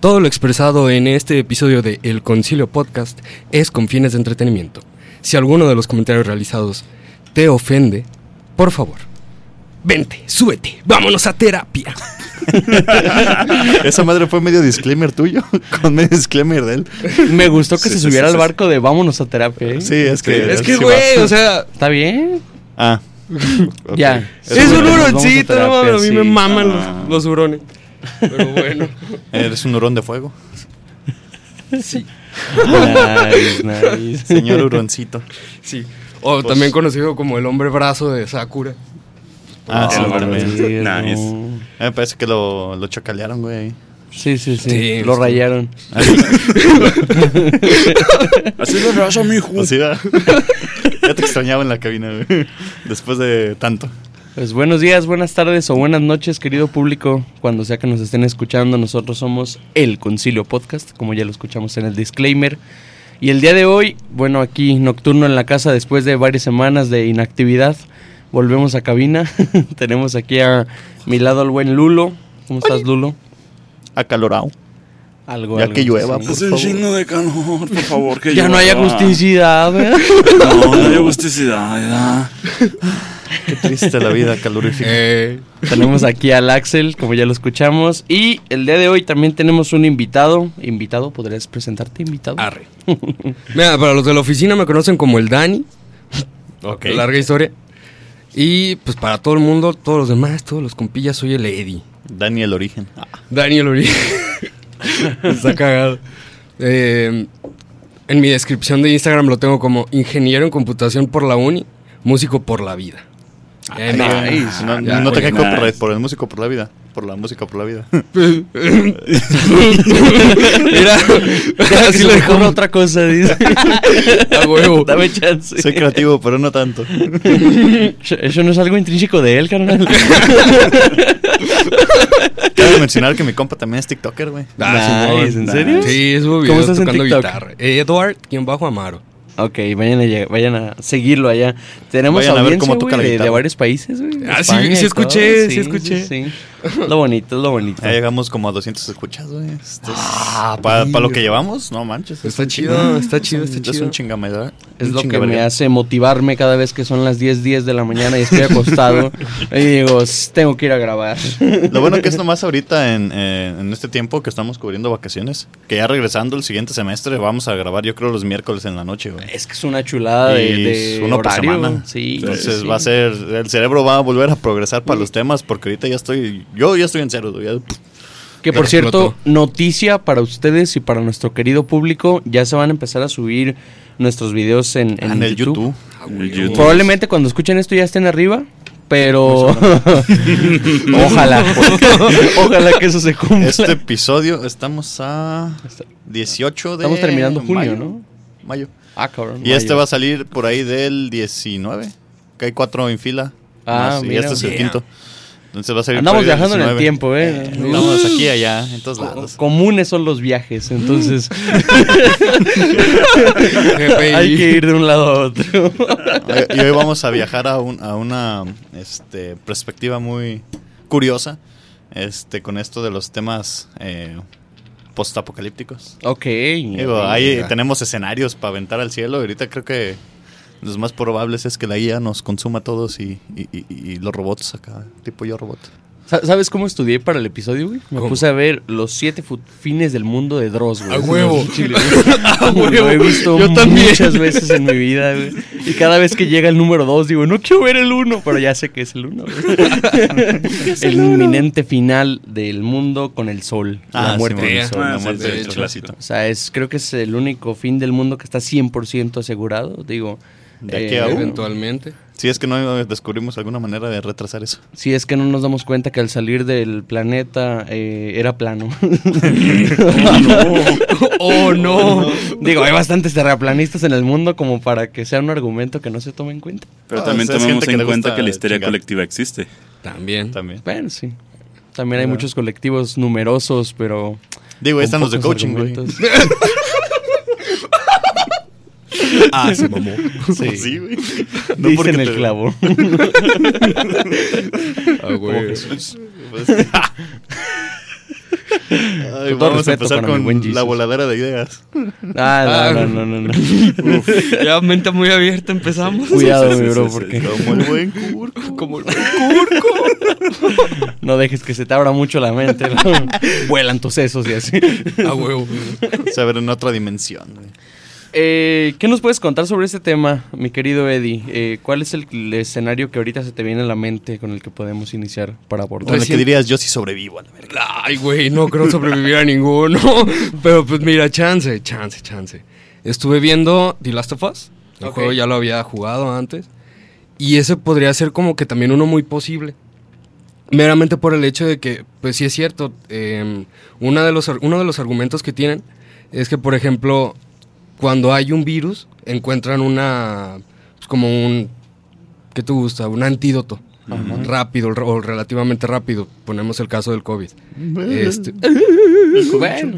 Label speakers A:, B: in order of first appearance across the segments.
A: Todo lo expresado en este episodio de El Concilio Podcast es con fines de entretenimiento. Si alguno de los comentarios realizados te ofende, por favor, vente, súbete, vámonos a terapia.
B: Esa madre fue medio disclaimer tuyo, con medio disclaimer de él.
C: Me gustó que
B: Sí,
C: se
B: sí,
C: subiera
B: sí,
C: al barco de vámonos a terapia. ¿eh?
B: Sí, es que.
A: es que, güey, o sea,
C: ¿Está bien?
B: Ah.
C: Ya.
A: es, un huroncito, no a mí me maman
B: Ah.
A: los, los hurones. Pero bueno,
B: Eres un hurón de fuego.
A: sí,
C: Nice, nice.
B: Señor huroncito.
A: sí. O
B: Pues-
A: también conocido como el hombre brazo de Sakura.
B: Ah, sí, también.
C: Sí,
D: Nice.
C: no.
B: Me parece que lo, lo chacalearon, güey.
C: Sí, sí, sí.
A: Sí,
C: Lo
A: sí.
C: rayaron.
D: Así lo raza, mijo.
B: Así va. Ya te extrañaba en la cabina, güey. Después de tanto.
C: Pues buenos días, buenas tardes o buenas noches, querido público. Cuando sea que nos estén escuchando, nosotros somos El Concilio Podcast, como ya lo escuchamos en el disclaimer. Y el día de hoy, bueno, aquí nocturno en la casa después de varias semanas de inactividad, volvemos a cabina. Tenemos aquí a mi lado al buen Lulo. ¿Cómo estás, Lulo?
B: Acalorado.
C: Algo,
B: Ya
C: algo,
B: que llueva,
C: sí.
B: por
D: Es un chingo de calor, por favor. Que
C: Ya no hay agusticidad, ¿verdad?
D: No, no hay agusticidad. ya.
B: Qué triste la vida calorífica.
A: Eh,
C: Tenemos aquí al Axel, como ya lo escuchamos. Y el día de hoy también tenemos un invitado. Invitado, ¿podrías presentarte, invitado?
A: arre. Mira, para los de la oficina me conocen como el Dani.
B: ok.
A: Larga historia. Y pues para todo el mundo, todos los demás, todos los compillas, soy el Eddie.
B: Dani el origen.
A: Daniel Uri. Está cagado. Eh, en mi descripción de Instagram lo tengo como ingeniero en computación por la uni, músico por la vida. Eh, no,
C: nice.
B: No,
A: Ya,
B: no te copyright
D: nice.
B: por el músico por la vida. Por la música por la vida.
A: Mira, así lo dejamos
C: otra cosa, dice.
A: a huevo.
C: Dame chance.
B: Soy creativo, pero no tanto.
C: Eso- no es algo intrínseco de él, carnal.
B: Quiero mencionar que mi compa también es TikToker, güey.
A: Ah,
C: Nice. ¿en serio?
A: Sí, subo
C: ¿Cómo
A: videos
C: estás en
A: tocando
C: TikTok?
A: guitarra. Edward, quien bajo Amaro.
C: Ok, vayan a, vayan a seguirlo allá. Tenemos
B: Vayan a ver cómo toca la
C: de, de varios países, güey.
A: Ah, sí,
C: España
A: sí escuché,
C: todo.
A: sí escuché.
C: sí. Lo bonito, es lo bonito.
B: Ya llegamos como a 200 escuchas, güey. Este es-
A: Ah,
B: para lo que llevamos, no manches. es
A: Está chido, está chido, está
B: Es
A: chido.
B: un chingamedra.
C: Es
B: un
C: lo que me hace motivarme cada vez que son las 10, 10 de la mañana y estoy acostado. y digo, "S- tengo que ir a grabar.
B: Lo bueno que es nomás ahorita en, eh, en este tiempo que estamos cubriendo vacaciones, que ya regresando el siguiente semestre vamos a grabar yo creo los miércoles en la noche, güey.
C: Es que es una chulada de,
B: Y
C: de
B: es uno por
C: horario.
B: semana.
C: Sí,
B: Entonces
C: sí.
B: va a ser, el cerebro va a volver a progresar para los temas porque ahorita ya estoy, yo ya estoy en cero, ya-
C: Que por cierto, noticia para ustedes y para nuestro querido público, ya se van a empezar a subir nuestros videos en, en
B: Ah, en el YouTube.
A: Ah.
D: YouTube.
C: Probablemente cuando escuchen esto ya estén arriba, pero ojalá, ojalá que eso se cumpla.
B: Este episodio estamos a 18 de
C: Estamos terminando junio,
B: mayo.
C: ¿no?
B: Mayo.
C: Ah, cabrón.
B: Y este va a salir por ahí del 19, que hay cuatro en fila.
C: Ah,
B: más, y este es el
A: yeah.
B: quinto. Entonces va a salir
C: Andamos viajando en el
B: 19.
C: tiempo, ¿eh?
B: Andamos aquí y allá, en todos lados.
C: Comunes son los viajes, entonces hay que ir de un lado a otro.
B: y hoy vamos a viajar a, un- a una este, perspectiva muy curiosa este, con esto de los temas eh, postapocalípticos.
C: ok.
B: Digo, ahí tenemos escenarios para aventar al cielo. Ahorita creo que los más probables es que la IA nos consuma a todos y, y- y- y los robots acá, tipo yo robot.
C: Sa- ¿Sabes cómo estudié para el episodio, güey? Me
A: ¿Cómo?
C: puse a ver los siete fines del mundo de Dross, güey.
A: A huevo.
C: Chile.
A: A huevo.
C: Lo he visto
A: Yo también.
C: muchas veces en mi vida, güey. Y cada vez que llega el número dos, digo, no quiero ver el uno, pero ya sé que es el uno. güey. el inminente final del mundo con el sol. la
B: Ah,
C: muerte del sol.
D: Ah,
B: la muerte
D: sí,
B: del
D: el
B: sol.
C: O sea, es, creo que es el único fin del mundo que está 100% asegurado. Digo,
B: De aquí
C: eh,
B: a uno.
A: Eventualmente.
B: Si es que no descubrimos alguna manera de retrasar eso.
C: si es que no nos damos cuenta que al salir del planeta eh, era plano.
A: Oh, no.
C: Digo, hay bastantes terraplanistas en el mundo como para que sea un argumento que no se tome en cuenta.
D: Pero
B: Ah,
D: también
B: o sea,
D: tomemos
B: que
D: en cuenta que la histeria
B: chingar.
D: colectiva existe.
A: También.
B: También.
C: Bueno, sí. También hay muchos colectivos numerosos, pero...
B: Digo, ahí están los de coaching, güey.
A: Ah, se mamó.
B: Sí, sí, güey.
C: Dicen el clavo.
A: Ah, güey.
B: Pues, Ay, vamos a empezar
C: buen
B: con la voladera de ideas.
C: Ah, no, no, no, no. no.
A: Ya mente muy abierta empezamos.
C: Cuidado, mi bro, porque
B: Como el buen curco.
A: Como
C: no dejes que se te abra mucho la mente. ¿no? Vuelan tus sesos y así.
A: a huevo.
B: Se ver en otra dimensión. güey.
C: Eh, ¿Qué nos puedes contar sobre este tema, mi querido Eddie? Eh, ¿Cuál es el, el escenario que ahorita se te viene a la mente con el que podemos iniciar para abordar?
B: Con el que dirías, yo sí sobrevivo a la verga.
A: Ay, güey, no creo sobrevivir a ninguno. Pero pues mira, chance, chance, chance. Estuve viendo The Last of Us. El juego ya lo había jugado antes. Y ese podría ser como que también uno muy posible. Meramente por el hecho de que, pues sí es cierto, eh, una de los, uno de los argumentos que tienen es que, por ejemplo, cuando hay un virus, encuentran una, pues, como un, ¿qué te gusta? Un antídoto. Rápido o relativamente rápido. Ponemos el caso del COVID. Este,
C: Bueno.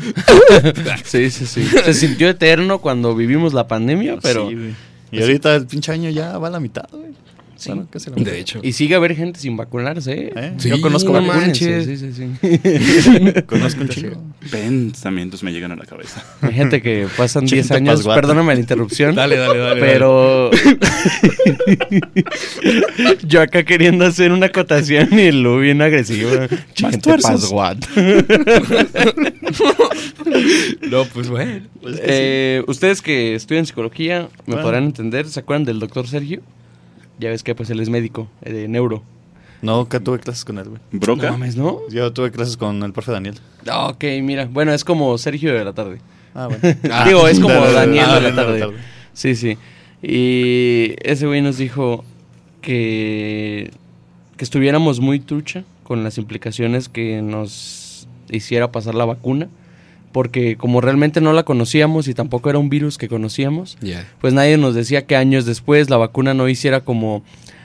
C: sí, sí, sí. Se sintió eterno cuando vivimos la pandemia, pero...
B: Sí, güey. y ahorita el pinche año ya va a la mitad, güey.
C: Sí.
B: Bueno, casi la mitad.
A: de hecho.
C: Y sigue a haber gente sin vacunarse, ¿eh?
B: ¿Eh?
A: Sí,
B: Yo conozco
A: no manches.
C: Sí, sí, sí.
B: Conozco un chico.
D: Pensamientos me llegan a la cabeza.
C: Hay gente que pasan
B: Gente
C: 10 años,
B: pasguata.
C: perdóname la interrupción.
A: Dale, dale, dale.
C: Pero yo acá queriendo hacer una acotación y lo bien agresivo. Gente
D: tuerzos.
C: pasguat.
A: No, pues bueno.
B: Pues que
C: Eh, Ustedes que estudian psicología me
B: Bueno.
C: podrán entender. ¿Se acuerdan del doctor Sergio? Ya ves que pues él es médico eh, de neuro.
B: No, que tuve clases con él, güey.
D: ¿Broca?
C: No mames, ¿no?
B: Yo tuve clases con el profe Daniel.
C: Ah, Ok, mira. Bueno, es como Sergio de la tarde.
B: Ah, bueno.
A: Ah,
C: Digo, es como
B: de- de-
C: Daniel
B: ah,
C: de la tarde. Sí, sí. Y ese güey nos dijo que, que estuviéramos muy trucha con las implicaciones que nos hiciera pasar la vacuna. Porque como realmente no la conocíamos y tampoco era un virus que conocíamos, pues nadie nos decía que años después la vacuna no hiciera como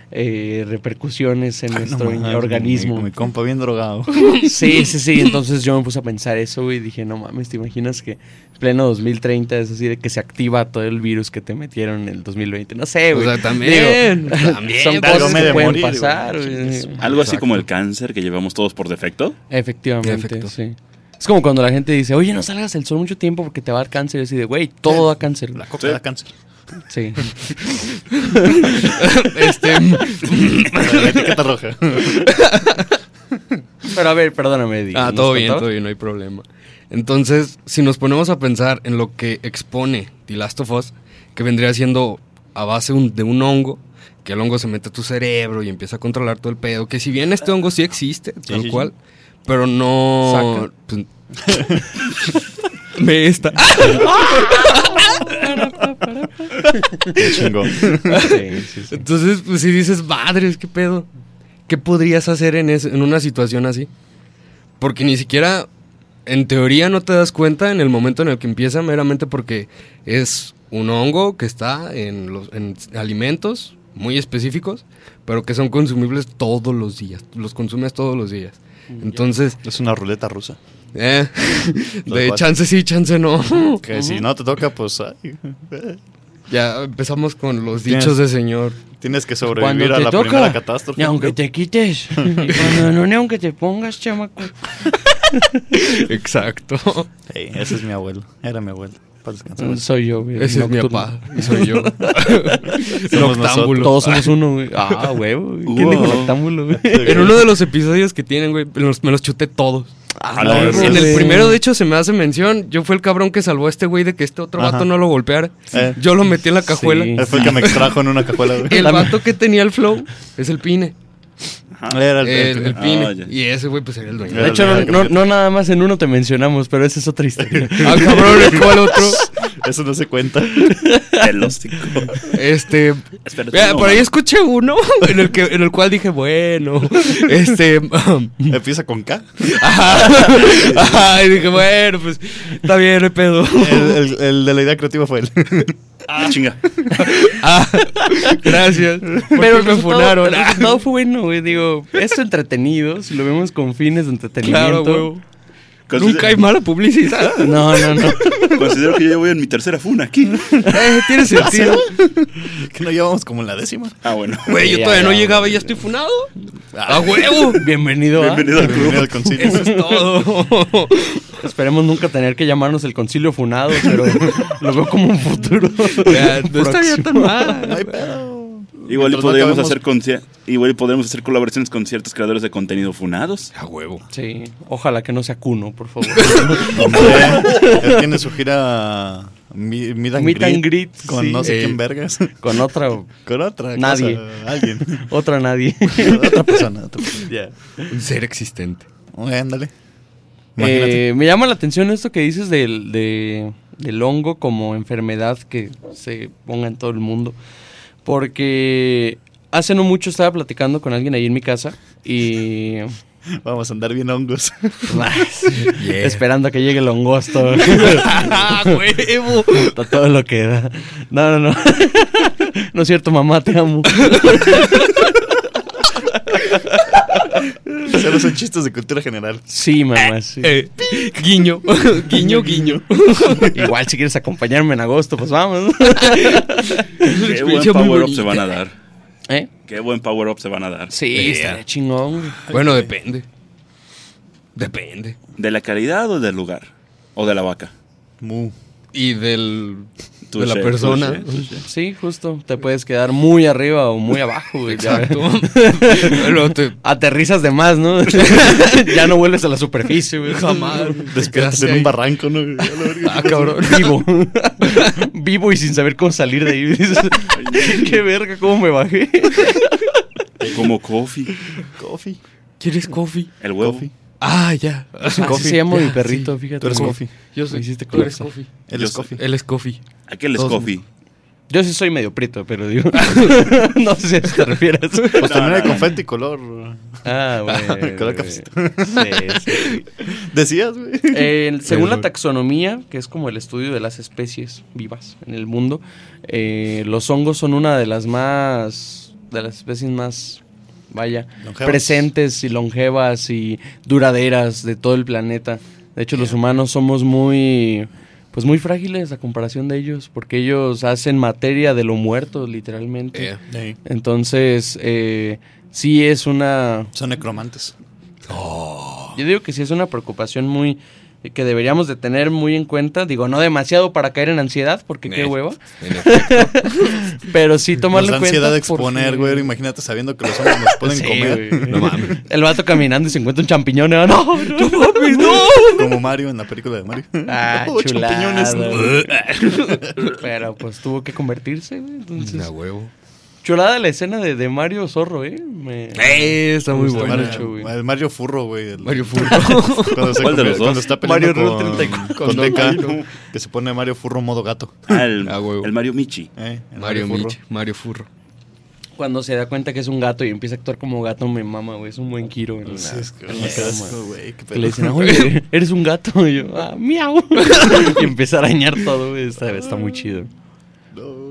C: eh, repercusiones en
B: Ah, no
C: nuestro
B: mames,
C: organismo.
B: Mi, mi compa bien drogado.
C: Sí, sí, sí. Entonces yo me puse a pensar eso, güey, y dije, no mames, ¿te imaginas que en pleno 2030 es así de que se activa todo el virus que te metieron en el 2020? No sé,
A: O
C: güey.
A: sea, también.
C: Digo,
A: también.
C: son
B: Algo
C: cosas que
B: de
C: pueden
B: morir,
C: pasar.
D: Algo así como el cáncer que llevamos todos por defecto.
C: Efectivamente, sí. Es como cuando la gente dice, oye, no salgas al sol mucho tiempo porque te va a dar cáncer. Y así de, güey, todo da cáncer.
B: La coca
D: Sí.
B: da cáncer.
C: Sí.
A: este,
B: La etiqueta roja.
C: Pero a ver, perdóname, Eddie.
A: ah,
C: ¿nos
A: todo bien, todo bien, no hay problema. Entonces, si nos ponemos a pensar en lo que expone The Last of Us, que vendría siendo a base un- de un hongo, que el hongo se mete a tu cerebro y empieza a controlar todo el pedo, que si bien este hongo sí existe, tal
B: sí, sí.
A: cual, pero no... pues, me está...
B: Qué chingón.
C: Sí, sí, sí.
A: Entonces, pues si dices, madres, ¿qué pedo? ¿Qué podrías hacer en, es- en una situación así? Porque ni siquiera, en teoría, no te das cuenta en el momento en el que empieza, meramente porque es un hongo que está en, los, en alimentos muy específicos, pero que son consumibles todos los días. Los consumes todos los días. Entonces,
B: Es una ruleta rusa.
A: eh, de
B: cual.
A: chance sí, chance no.
B: Que si no te toca, pues ay,
A: ya empezamos con los dichos de señor.
B: tienes que sobrevivir a la
C: toca,
B: primera catástrofe.
C: Ni aunque te quites. Y cuando no, ni aunque te pongas, chamaco.
A: Exacto.
B: Ese es mi abuelo. Era mi abuelo. Para descansar.
C: Mm, Soy yo, güey.
A: Ese es mi papá y soy yo.
B: Somos
A: Noctámbulo.
C: Todos somos uno, güey. Ah, huevo. güey. ¿Quién dijo noctámbulo, güey?
A: En uno de los episodios que tienen, güey, me los, me los chuté todos.
D: A la
C: huevo,
D: verga.
A: En el primero, de hecho, se me hace mención. Yo fui el cabrón que salvó a este güey de que este otro
B: Ajá.
A: vato no lo golpeara.
B: Eh.
A: Yo lo metí en la cajuela.
C: Sí.
B: Fue el que me extrajo en una cajuela. güey.
A: El vato que tenía el flow es el Pine.
D: Ajá.
B: Era el,
A: El, el
D: Ah,
A: y ese güey, pues era el dueño.
C: De hecho, no, no, no nada más en uno te mencionamos, pero esa es otra historia.
A: Ah, cabrón, ¿cuál otro?
B: Eso no se cuenta.
D: El hóstico.
A: Este.
D: Espérate,
A: vea,
D: no,
A: por ahí escuché uno en el que en el cual dije, bueno, este.
B: Empieza con K.
A: ajá, ajá, y dije, bueno, pues está bien, no pedo.
B: El, el- el de la idea creativa fue él.
D: Ah, chinga.
A: Ah, gracias.
C: Pero el
A: me
C: resultado,
A: funaron.
C: el resultado fue bueno, güey. Digo, es entretenido, si lo vemos con fines de entretenimiento.
A: Claro, huevo.
D: Considero-
A: Nunca hay mala publicidad.
C: No, no, no.
D: Considero que yo ya voy en mi tercera funa aquí.
A: Eh, tiene sentido.
B: Que no llevamos como en la décima.
D: Ah, bueno.
A: Güey, yo
C: Ya,
A: todavía no
C: ya,
A: llegaba y ya estoy funado. ¡A huevo!
C: Bienvenido, a.
D: Bienvenido al club.
B: Bienvenido al concilio.
A: Eso es todo.
C: Esperemos nunca tener que llamarnos el concilio funado, pero lo veo como un futuro.
A: Ya, no estaría tan
B: No
A: mal.
B: hay pedo.
D: Igual y
B: no
D: podríamos
B: acabemos-
D: hacer igual y podríamos hacer colaboraciones con ciertos creadores de contenido funados.
A: A huevo.
C: Sí, ojalá que no sea Cuno, por favor.
B: Hombre, él tiene su gira Meet and,
C: Meet and
B: greet
C: greet,
B: con
C: sí.
B: no sé
A: Eh.
B: quién vergas.
C: Con otra,
B: con otra
C: Nadie.
B: cosa, alguien.
C: otra nadie.
B: otra persona. Otra persona.
C: Ya.
A: Un ser existente.
B: Oye, ándale.
C: Eh, me llama la atención esto que dices del, de- del hongo como enfermedad que se ponga en todo el mundo. Porque hace no mucho estaba platicando con alguien ahí en mi casa y
B: Vamos a andar bien hongos.
A: Yeah.
C: esperando a que llegue el hongosto.
A: ¡Ah, huevo!
C: Está todo lo que da. No, no, no. No es cierto, mamá, te amo.
B: Solo son chistes de cultura general.
C: Sí, mamá, sí.
A: Eh, guiño, guiño, guiño.
C: Igual si quieres acompañarme en agosto, pues vamos.
D: Qué buen power up se van a dar.
C: ¿Eh?
D: Qué buen power up se van a dar.
C: Sí,
A: Yeah.
C: estaría chingón.
A: Bueno, depende. Depende.
D: ¿De la calidad o del lugar? ¿O de la vaca?
B: Mu.
A: Y del.
D: Touché,
A: de la persona.
D: touché, touché.
C: Sí, justo. Te puedes quedar muy arriba o muy abajo, güey. Ya-
A: Exacto. Te-
C: Aterrizas de más, ¿no? ya no vuelves a la superficie, güey.
A: Jamás.
B: Despiertas en un barranco, ¿no?
A: Ah, cabrón.
C: Vivo. Vivo y sin saber cómo salir de ahí. Qué verga, cómo me bajé.
D: Como coffee.
B: Coffee.
A: ¿Quieres coffee?
D: El huevo.
B: Coffee.
A: Ah, ya.
C: Así
B: Coffee.
C: se llama
A: Ya,
C: mi perrito,
A: sí.
C: fíjate.
B: Tú eres coffee.
A: Yo soy.
C: Hiciste
A: tú eres coffee.
B: Él es coffee.
A: Él es coffee.
D: Aquel es coffee.
C: Yo sí soy medio prieto, pero digo. no sé si a eso te refieres.
B: Pues
D: No,
B: también
D: no,
B: hay
D: no.
B: confeti color.
C: Ah, güey.
B: Color cafecito.
C: Sí, sí.
B: Decías, güey.
C: Eh, según la taxonomía, que es como el estudio de las especies vivas en el mundo, eh, los hongos son una de las más, de las especies más, vaya,
B: Longevas.
C: presentes y longevas y duraderas de todo el planeta. De hecho, los humanos somos muy, pues muy frágiles a comparación de ellos, porque ellos hacen materia de lo muerto, literalmente. Entonces, eh, sí es una,
B: Son necromantes.
C: yo digo que sí es una preocupación muy que deberíamos de tener muy en cuenta. Digo, no demasiado para caer en ansiedad, porque qué
A: Eh,
C: hueva.
A: efecto.
C: Pero sí tomarlo en cuenta.
B: ansiedad de
C: porque-
B: exponer, güey. Imagínate sabiendo que los hombres nos pueden
C: Sí,
B: comer.
C: güey.
A: No mames.
C: El vato caminando y se encuentra un champiñón. y, No, no, no, mames, no.
B: Como Mario en la película de Mario.
C: Ah,
B: Oh,
C: chulada,
B: champiñones.
C: Pero pues tuvo que convertirse, güey. Entonces,
A: A huevo.
C: Chulada la escena de, de Mario Zorro, ¿eh? Me-
A: Eh, está muy bueno.
C: Mario-
B: el Mario Furro, güey. el-
A: Mario Furro.
B: Cuando, se
D: ¿Cuál de los dos?
B: cuando está peleando
C: Mario Rule
B: con,
C: 34.
B: con que se pone Mario Furro modo gato.
D: Ah, el,
A: Ah, huevo.
D: el Mario Michi.
B: Eh, el
A: Mario
B: Furro.
A: Mich, Mario Furro.
C: Cuando se da cuenta que es un gato y empieza a actuar como gato, me mama, güey. Es un buen Kiro. en
B: Sí, es que güey,
C: le dicen, oye, eres un gato. Y yo, ah, miau. y empieza a arañar todo, güey. Está, está muy chido.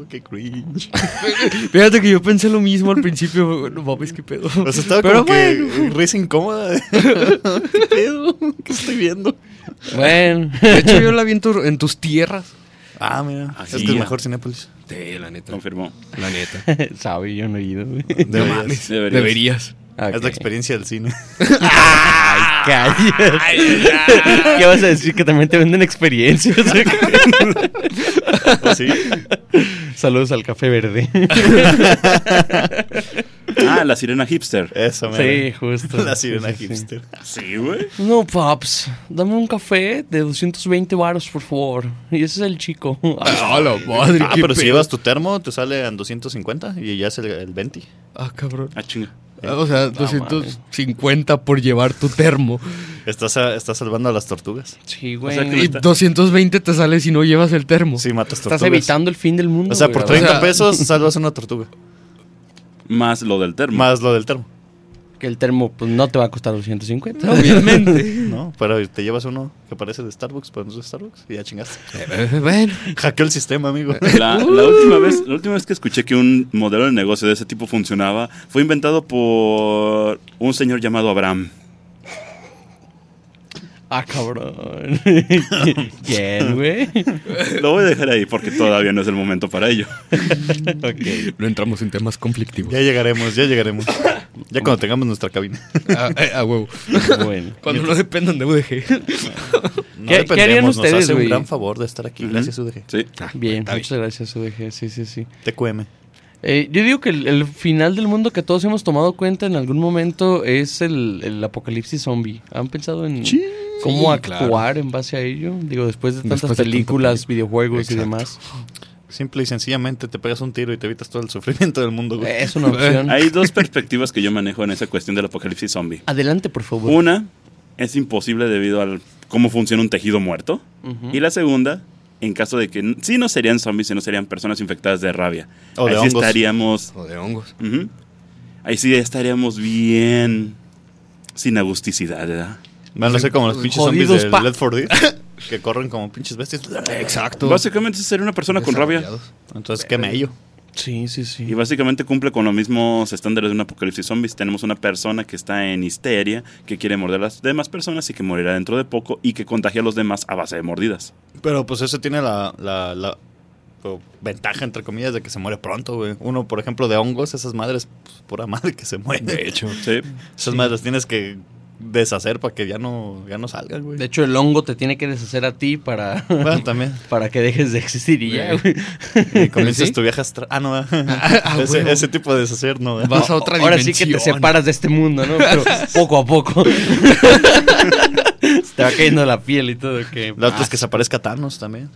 B: Qué cringe.
A: Fíjate que yo pensé lo mismo al principio. No mames, qué pedo.
B: O sea, estaba
A: Pero
B: como que risa incómoda. ¿Qué pedo? ¿Qué estoy viendo?
C: Bueno.
A: De hecho, yo la vi en, tu- en tus tierras.
B: Ah, mira.
D: Así
B: es que es mejor Cinépolis.
A: Sí, la neta.
D: Confirmó.
A: La neta.
C: Sabe, yo no he ido,
B: Deberías.
A: mames.
D: Deberías.
A: Deberías.
B: Es la experiencia del cine.
C: Ay, cállate. ¿Qué vas a decir? Que también te venden experiencias.
B: ¿O sí?
C: Saludos al café verde.
D: Ah, la sirena hipster.
B: Eso,
C: sí,
B: mira.
C: justo.
B: La sirena
C: Sí, sí, sí.
B: hipster.
D: Sí, güey.
C: No, paps, dame un café de 220 varos, por favor. Y ese es el chico.
A: Ah, la madre.
B: Ah, pero si llevas tu termo, te sale en 250 y ya es el, el 20.
A: Ah, cabrón.
D: Ah, chinga.
A: Ah, O sea, 250 por llevar tu termo.
B: Estás, a- estás salvando a las tortugas.
C: Sí,
D: O
C: güey.
D: sea que
A: Y
D: está-
A: 220 te sale si no llevas el termo.
B: Sí, matas
C: Estás
B: tortugas.
C: evitando el fin del mundo.
B: O sea,
C: güey,
B: por
C: a
B: 30
A: sea-
B: pesos salvas una tortuga.
D: Más lo del termo.
B: Más lo del termo.
C: Que el termo pues, no te va a costar 250.
A: Obviamente.
B: ¿No? Pero te llevas uno que parece de Starbucks, pero no es de Starbucks y ya chingaste.
A: Eh, bueno.
B: Hackeó el sistema, amigo.
D: La, la última vez, la última vez que escuché que un modelo de negocio de ese tipo funcionaba fue inventado por un señor llamado Abraham.
C: Ah, cabrón. ¿Quién, güey?
D: Lo voy a dejar ahí porque todavía no es el momento para ello.
C: ok.
A: No entramos en temas conflictivos.
B: Ya llegaremos, ya llegaremos. Ya cuando tengamos nuestra cabina.
A: A, eh, a huevo.
C: Bueno.
A: Cuando no dependan de UDG.
B: No
C: ¿Qué- qué harían
B: dependemos,
C: ustedes,
B: Nos hace
C: güey?
B: un gran favor de estar aquí. Gracias, UDG.
D: Sí.
C: Bien,
A: Está
C: muchas gracias, UDG. Sí, sí, sí.
B: TQM.
C: Eh, yo digo que el, el final del mundo que todos hemos tomado cuenta en algún momento es el, el apocalipsis zombie. ¿Han pensado en cómo
A: Sí, claro.
C: actuar en base a ello? Digo, después de tantas
A: Después de
C: películas, videojuegos y demás.
B: Simple y sencillamente te pegas un tiro y te evitas todo el sufrimiento del mundo, güey.
C: Es una opción.
D: Hay dos perspectivas que yo manejo en esa cuestión del apocalipsis zombie.
C: Adelante, por favor.
D: Una es imposible debido al cómo funciona un tejido muerto. Y la segunda, en caso de que sí no serían zombies, sino serían personas infectadas de rabia.
B: O de
D: Ahí sí
B: hongos.
D: estaríamos.
A: O de hongos.
D: Ahí sí estaríamos bien. Sin agusticidad, ¿verdad?
B: Van a ser como los pinches zombies de
C: pa-
B: Led 4 Dead. que corren como pinches bestias.
A: Exacto.
D: Básicamente sería una persona con rabia.
B: Entonces, qué mello.
C: Sí, sí, sí.
D: Y básicamente cumple con los mismos estándares de un apocalipsis zombies. Tenemos una persona que está en histeria, que quiere morder a las demás personas y que morirá dentro de poco y que contagia a los demás a base de mordidas.
B: Pero pues eso tiene la, la, la o, ventaja, entre comillas, de que se muere pronto, güey. Uno, por ejemplo, de hongos, esas madres, pues, pura madre que se muere.
A: De hecho.
D: Sí.
B: Esas madres tienes que deshacer para que ya no, ya no salgan, güey.
C: De hecho, el hongo te tiene que deshacer a ti para,
B: Bueno, también.
C: para que dejes de existir y ya, güey.
B: Y comienzas
A: ¿Sí?
B: tu viaje astral. Ah, no.
A: ah,
B: ese,
A: huevo.
B: ese tipo de deshacer, no.
A: Vas a otra
C: Ahora
A: dimensión.
C: sí que te separas de este mundo, ¿no? Pero poco a poco. te va cayendo la piel y todo. Que,
B: La otra es que se aparezca Thanos también.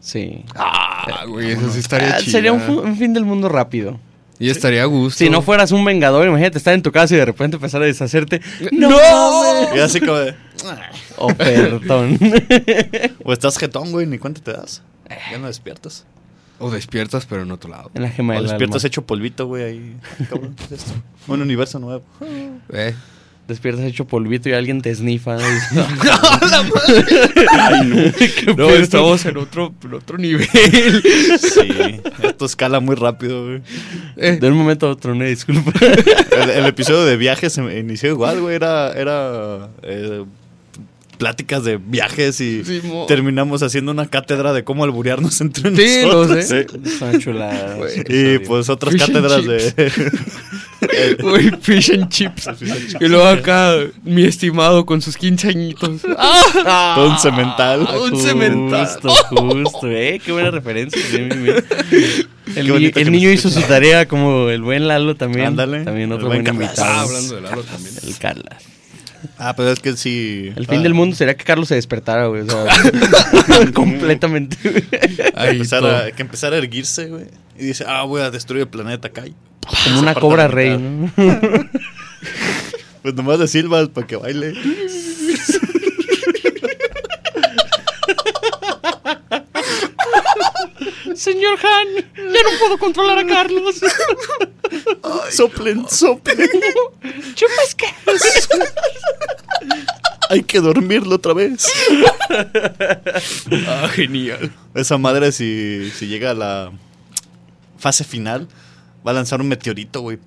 C: Sí.
A: Ah, güey, eso sí estaría
C: Ah,
A: chido.
C: sería un fin del mundo rápido.
A: Y estaría a gusto.
C: Si no fueras un vengador, imagínate estar en tu casa y de repente empezar a deshacerte. ¡No!
B: Y así como de.
C: Oh, perdón.
B: O estás jetón, güey, ni cuenta te das. Ya no despiertas.
A: O despiertas, pero en otro lado.
C: en la gema
B: O
C: del
B: despiertas
C: alma.
B: hecho polvito, güey, ahí. Cabrón, ¿qué es esto? Un universo nuevo.
A: Eh.
C: Despiertas hecho polvito y alguien te snifa.
A: No, estamos en otro, en otro nivel.
B: Sí. Esto escala muy rápido, güey.
A: Eh,
C: De un momento a otro, no disculpa.
B: El, el episodio de viajes se me inició igual, güey. Era. era eh, pláticas de viajes y
A: Sí,
B: terminamos haciendo una cátedra de cómo alburearnos entre
A: Sí, lo
B: nosotros.
A: sé.
D: Sí.
C: Una
B: Y pues otras
A: Fish
B: cátedras de.
A: Güey, fish and chips. Y luego acá, mi estimado con sus 15 añitos. ¡Ah!
B: todo un cemental.
A: Ah, un cemental.
C: Justo, justo, eh. Qué buena referencia. bien, bien, bien. El, ni- niño hizo su tarea como el buen Lalo también.
B: Ándale.
C: También
B: El
C: otro
B: buen
C: buen.
A: Ah, hablando de Lalo también.
C: El Carlas.
B: Ah, pero es que sí.
C: El fin
B: ah,
C: del mundo sería que Carlos se despertara, güey. O sea, completamente. güey.
B: Que empezara a erguirse, güey. Y dice, ah, voy a destruir el planeta. Y,
C: Como una cobra rey. ¿no?
B: Pues nomás de silbas para que baile.
C: Señor Han, ya no puedo controlar a Carlos.
B: Soplen, soplen.
C: Chupas que.
B: Hay que dormirlo otra vez.
A: Ah, genial.
B: Esa madre, si, si llega a la fase final, va a lanzar un meteorito, güey.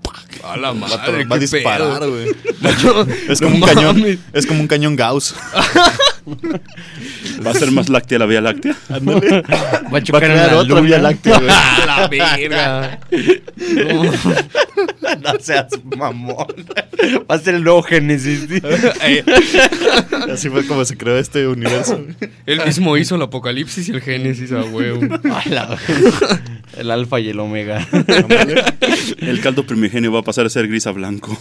A: A la
B: Va a,
A: madre,
B: va a disparar, güey. Es
A: no
B: como un cañón. Es como un cañón Gauss.
D: ¿Va a ser más láctea la Vía Láctea?
B: Ándale.
C: Va a
B: Va a
C: chocar en
B: crear
C: la
B: otra
C: luna.
B: vía láctea, güey.
A: A la verga.
C: No seas mamón. Va a ser el nuevo Génesis. tío.
A: Eh,
B: Así fue como se creó este universo.
A: Él mismo hizo el apocalipsis y el génesis a huevo.
C: A la- El alfa y el omega.
D: El caldo primigenio va a pasar a ser gris a blanco.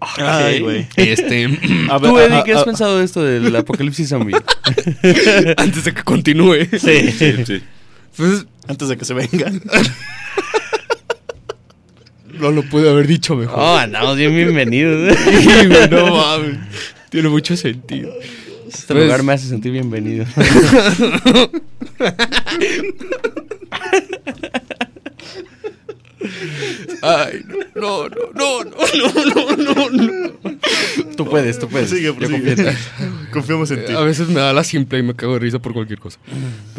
B: Ay, güey.
A: Este,
B: A ver,
C: Tú,
B: a-
C: Eddie, ¿qué
B: a-
C: has
B: a-
C: pensado de esto del apocalipsis zombie?
A: antes de que continúe.
C: Sí.
D: Sí, sí.
A: Pues
B: Antes de que se vengan.
A: no lo pude haber dicho mejor.
C: Oh, andamos bien bienvenidos.
A: Sí, güey, no mames. Tiene mucho sentido.
C: Este
A: Pues-
C: lugar me hace sentir bienvenido.
A: Ay, no, no, no, no, no, no, no. no.
C: Tú puedes, tú puedes. Sigue,
B: Confiamos en ti.
A: A veces me da la simple y me cago de risa por cualquier cosa.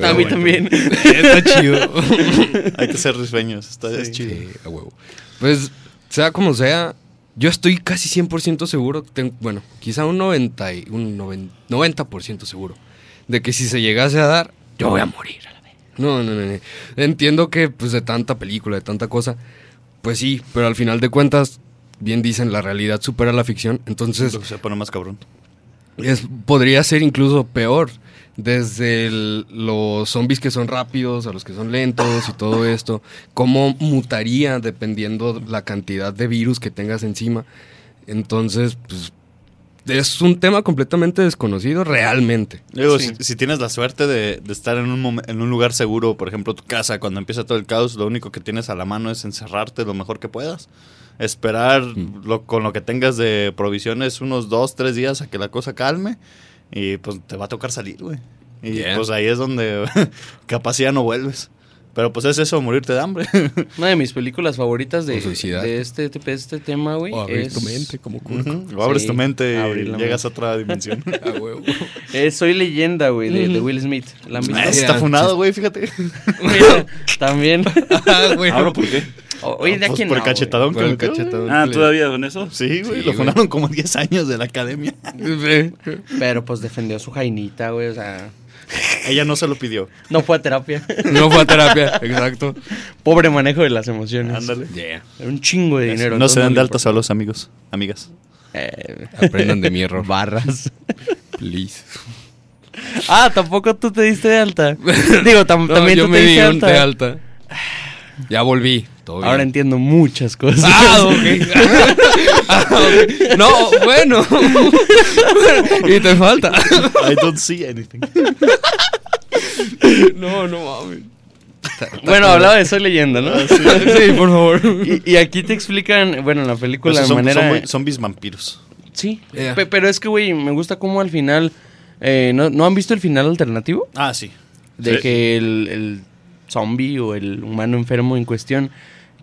C: A mí también.
A: Está chido.
B: Hay que ser risueños, está chido.
A: Sí, a huevo. Pues, sea como sea, yo estoy casi 100% seguro, tengo, bueno, quizá un 90, y un seguro de que si se llegase a dar, yo voy a morir. No, no, no, no. Entiendo que pues de tanta película, de tanta cosa, pues sí, pero al final de cuentas, bien dicen, la realidad supera la ficción, entonces
B: Se pone más cabrón.
A: es, podría ser incluso peor. Desde el- los zombies que son rápidos a los que son lentos y todo esto. Cómo mutaría dependiendo la cantidad de virus que tengas encima. Entonces, pues, es un tema completamente desconocido realmente.
B: Digo,
C: Sí.
B: si, si tienes la suerte de, de estar en un, en un lugar seguro, por ejemplo tu casa, cuando empieza todo el caos, lo único que tienes a la mano es encerrarte lo mejor que puedas. Esperar lo- con lo que tengas de provisiones unos dos, tres días a que la cosa calme y pues te va a tocar salir, güey. Y
A: Yeah.
B: pues ahí es donde capaz ya no vuelves. Pero pues es eso, morirte de hambre.
C: Una de mis películas favoritas de, de este, de este tema, güey,
A: O abrir
C: es,
A: tu mente como Kurt.
B: Ujú. O abres
C: Sí,
B: tu mente y llegas a otra dimensión.
A: A huevo.
C: es Soy Leyenda, güey, de, de. Will Smith. ¿La han visto?
B: Ah, Está funado, güey, fíjate.
C: Mira, también.
A: Ah, güey.
D: ¿Ahora por qué?
C: Oye, de
B: Pues
C: aquí
B: por
C: no,
B: el cachetadón
A: Por el
B: güey.
A: cachetadón.
D: Ah, ¿todavía con eso?
B: Sí, güey,
A: Sí,
B: lo
A: güey.
B: funaron como 10 años de la academia.
C: Güey. Pero pues defendió a su jainita, güey, o sea...
B: Ella no se lo pidió.
C: No fue a terapia.
A: No fue a terapia, exacto.
C: Pobre manejo de las emociones.
B: Ándale.
A: Yeah.
C: Un chingo de dinero.
B: no se den de
C: le
B: altas a los amigos, amigas.
C: Eh,
A: Aprendan de mi error.
C: barras.
A: Please.
C: Ah, tampoco tú te diste de alta. Digo, tam-
A: No,
C: también
A: yo
C: tú
A: me
C: te
A: di
C: diste
A: un
C: alta.
A: de alta. Ya volví. Todo bien.
C: Ahora entiendo muchas cosas.
A: Ah, ok. Ah. No, bueno. y te falta.
B: I don't see anything.
A: No, no mames.
C: bueno, hablaba de Soy Leyenda, ¿no?
A: Sí, por favor.
C: Y, y aquí te explican, bueno, en la película,
B: Pues
C: de
B: son,
C: manera...
B: son muy- vampiros.
C: Sí,
A: Yeah.
C: pero es que, güey, me gusta cómo al final... eh, ¿no, ¿No han visto el final alternativo?
B: Ah, sí.
C: De
D: Sí.
C: que el, el zombie o el humano enfermo en cuestión,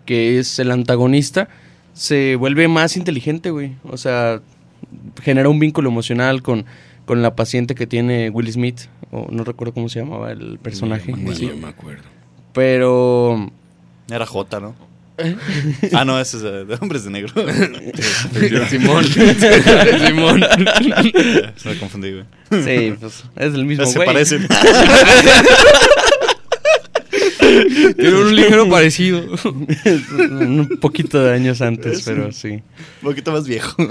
C: que es el antagonista, se vuelve más inteligente, güey. O sea, genera un vínculo emocional con, con la paciente que tiene Will Smith, o no recuerdo cómo se llamaba el personaje. Sí.
A: me acuerdo.
C: Pero
B: Era J, ¿no? ah, no, ese es de, de Hombres de Negro.
A: Simón. Simón.
B: Se me confundí, güey.
C: sí, pues es el mismo
B: Se
C: güey.
B: parecen.
A: Tiene un ligero parecido.
C: un poquito de años antes,
B: Es
C: pero
B: un-
C: sí.
B: Un poquito más viejo.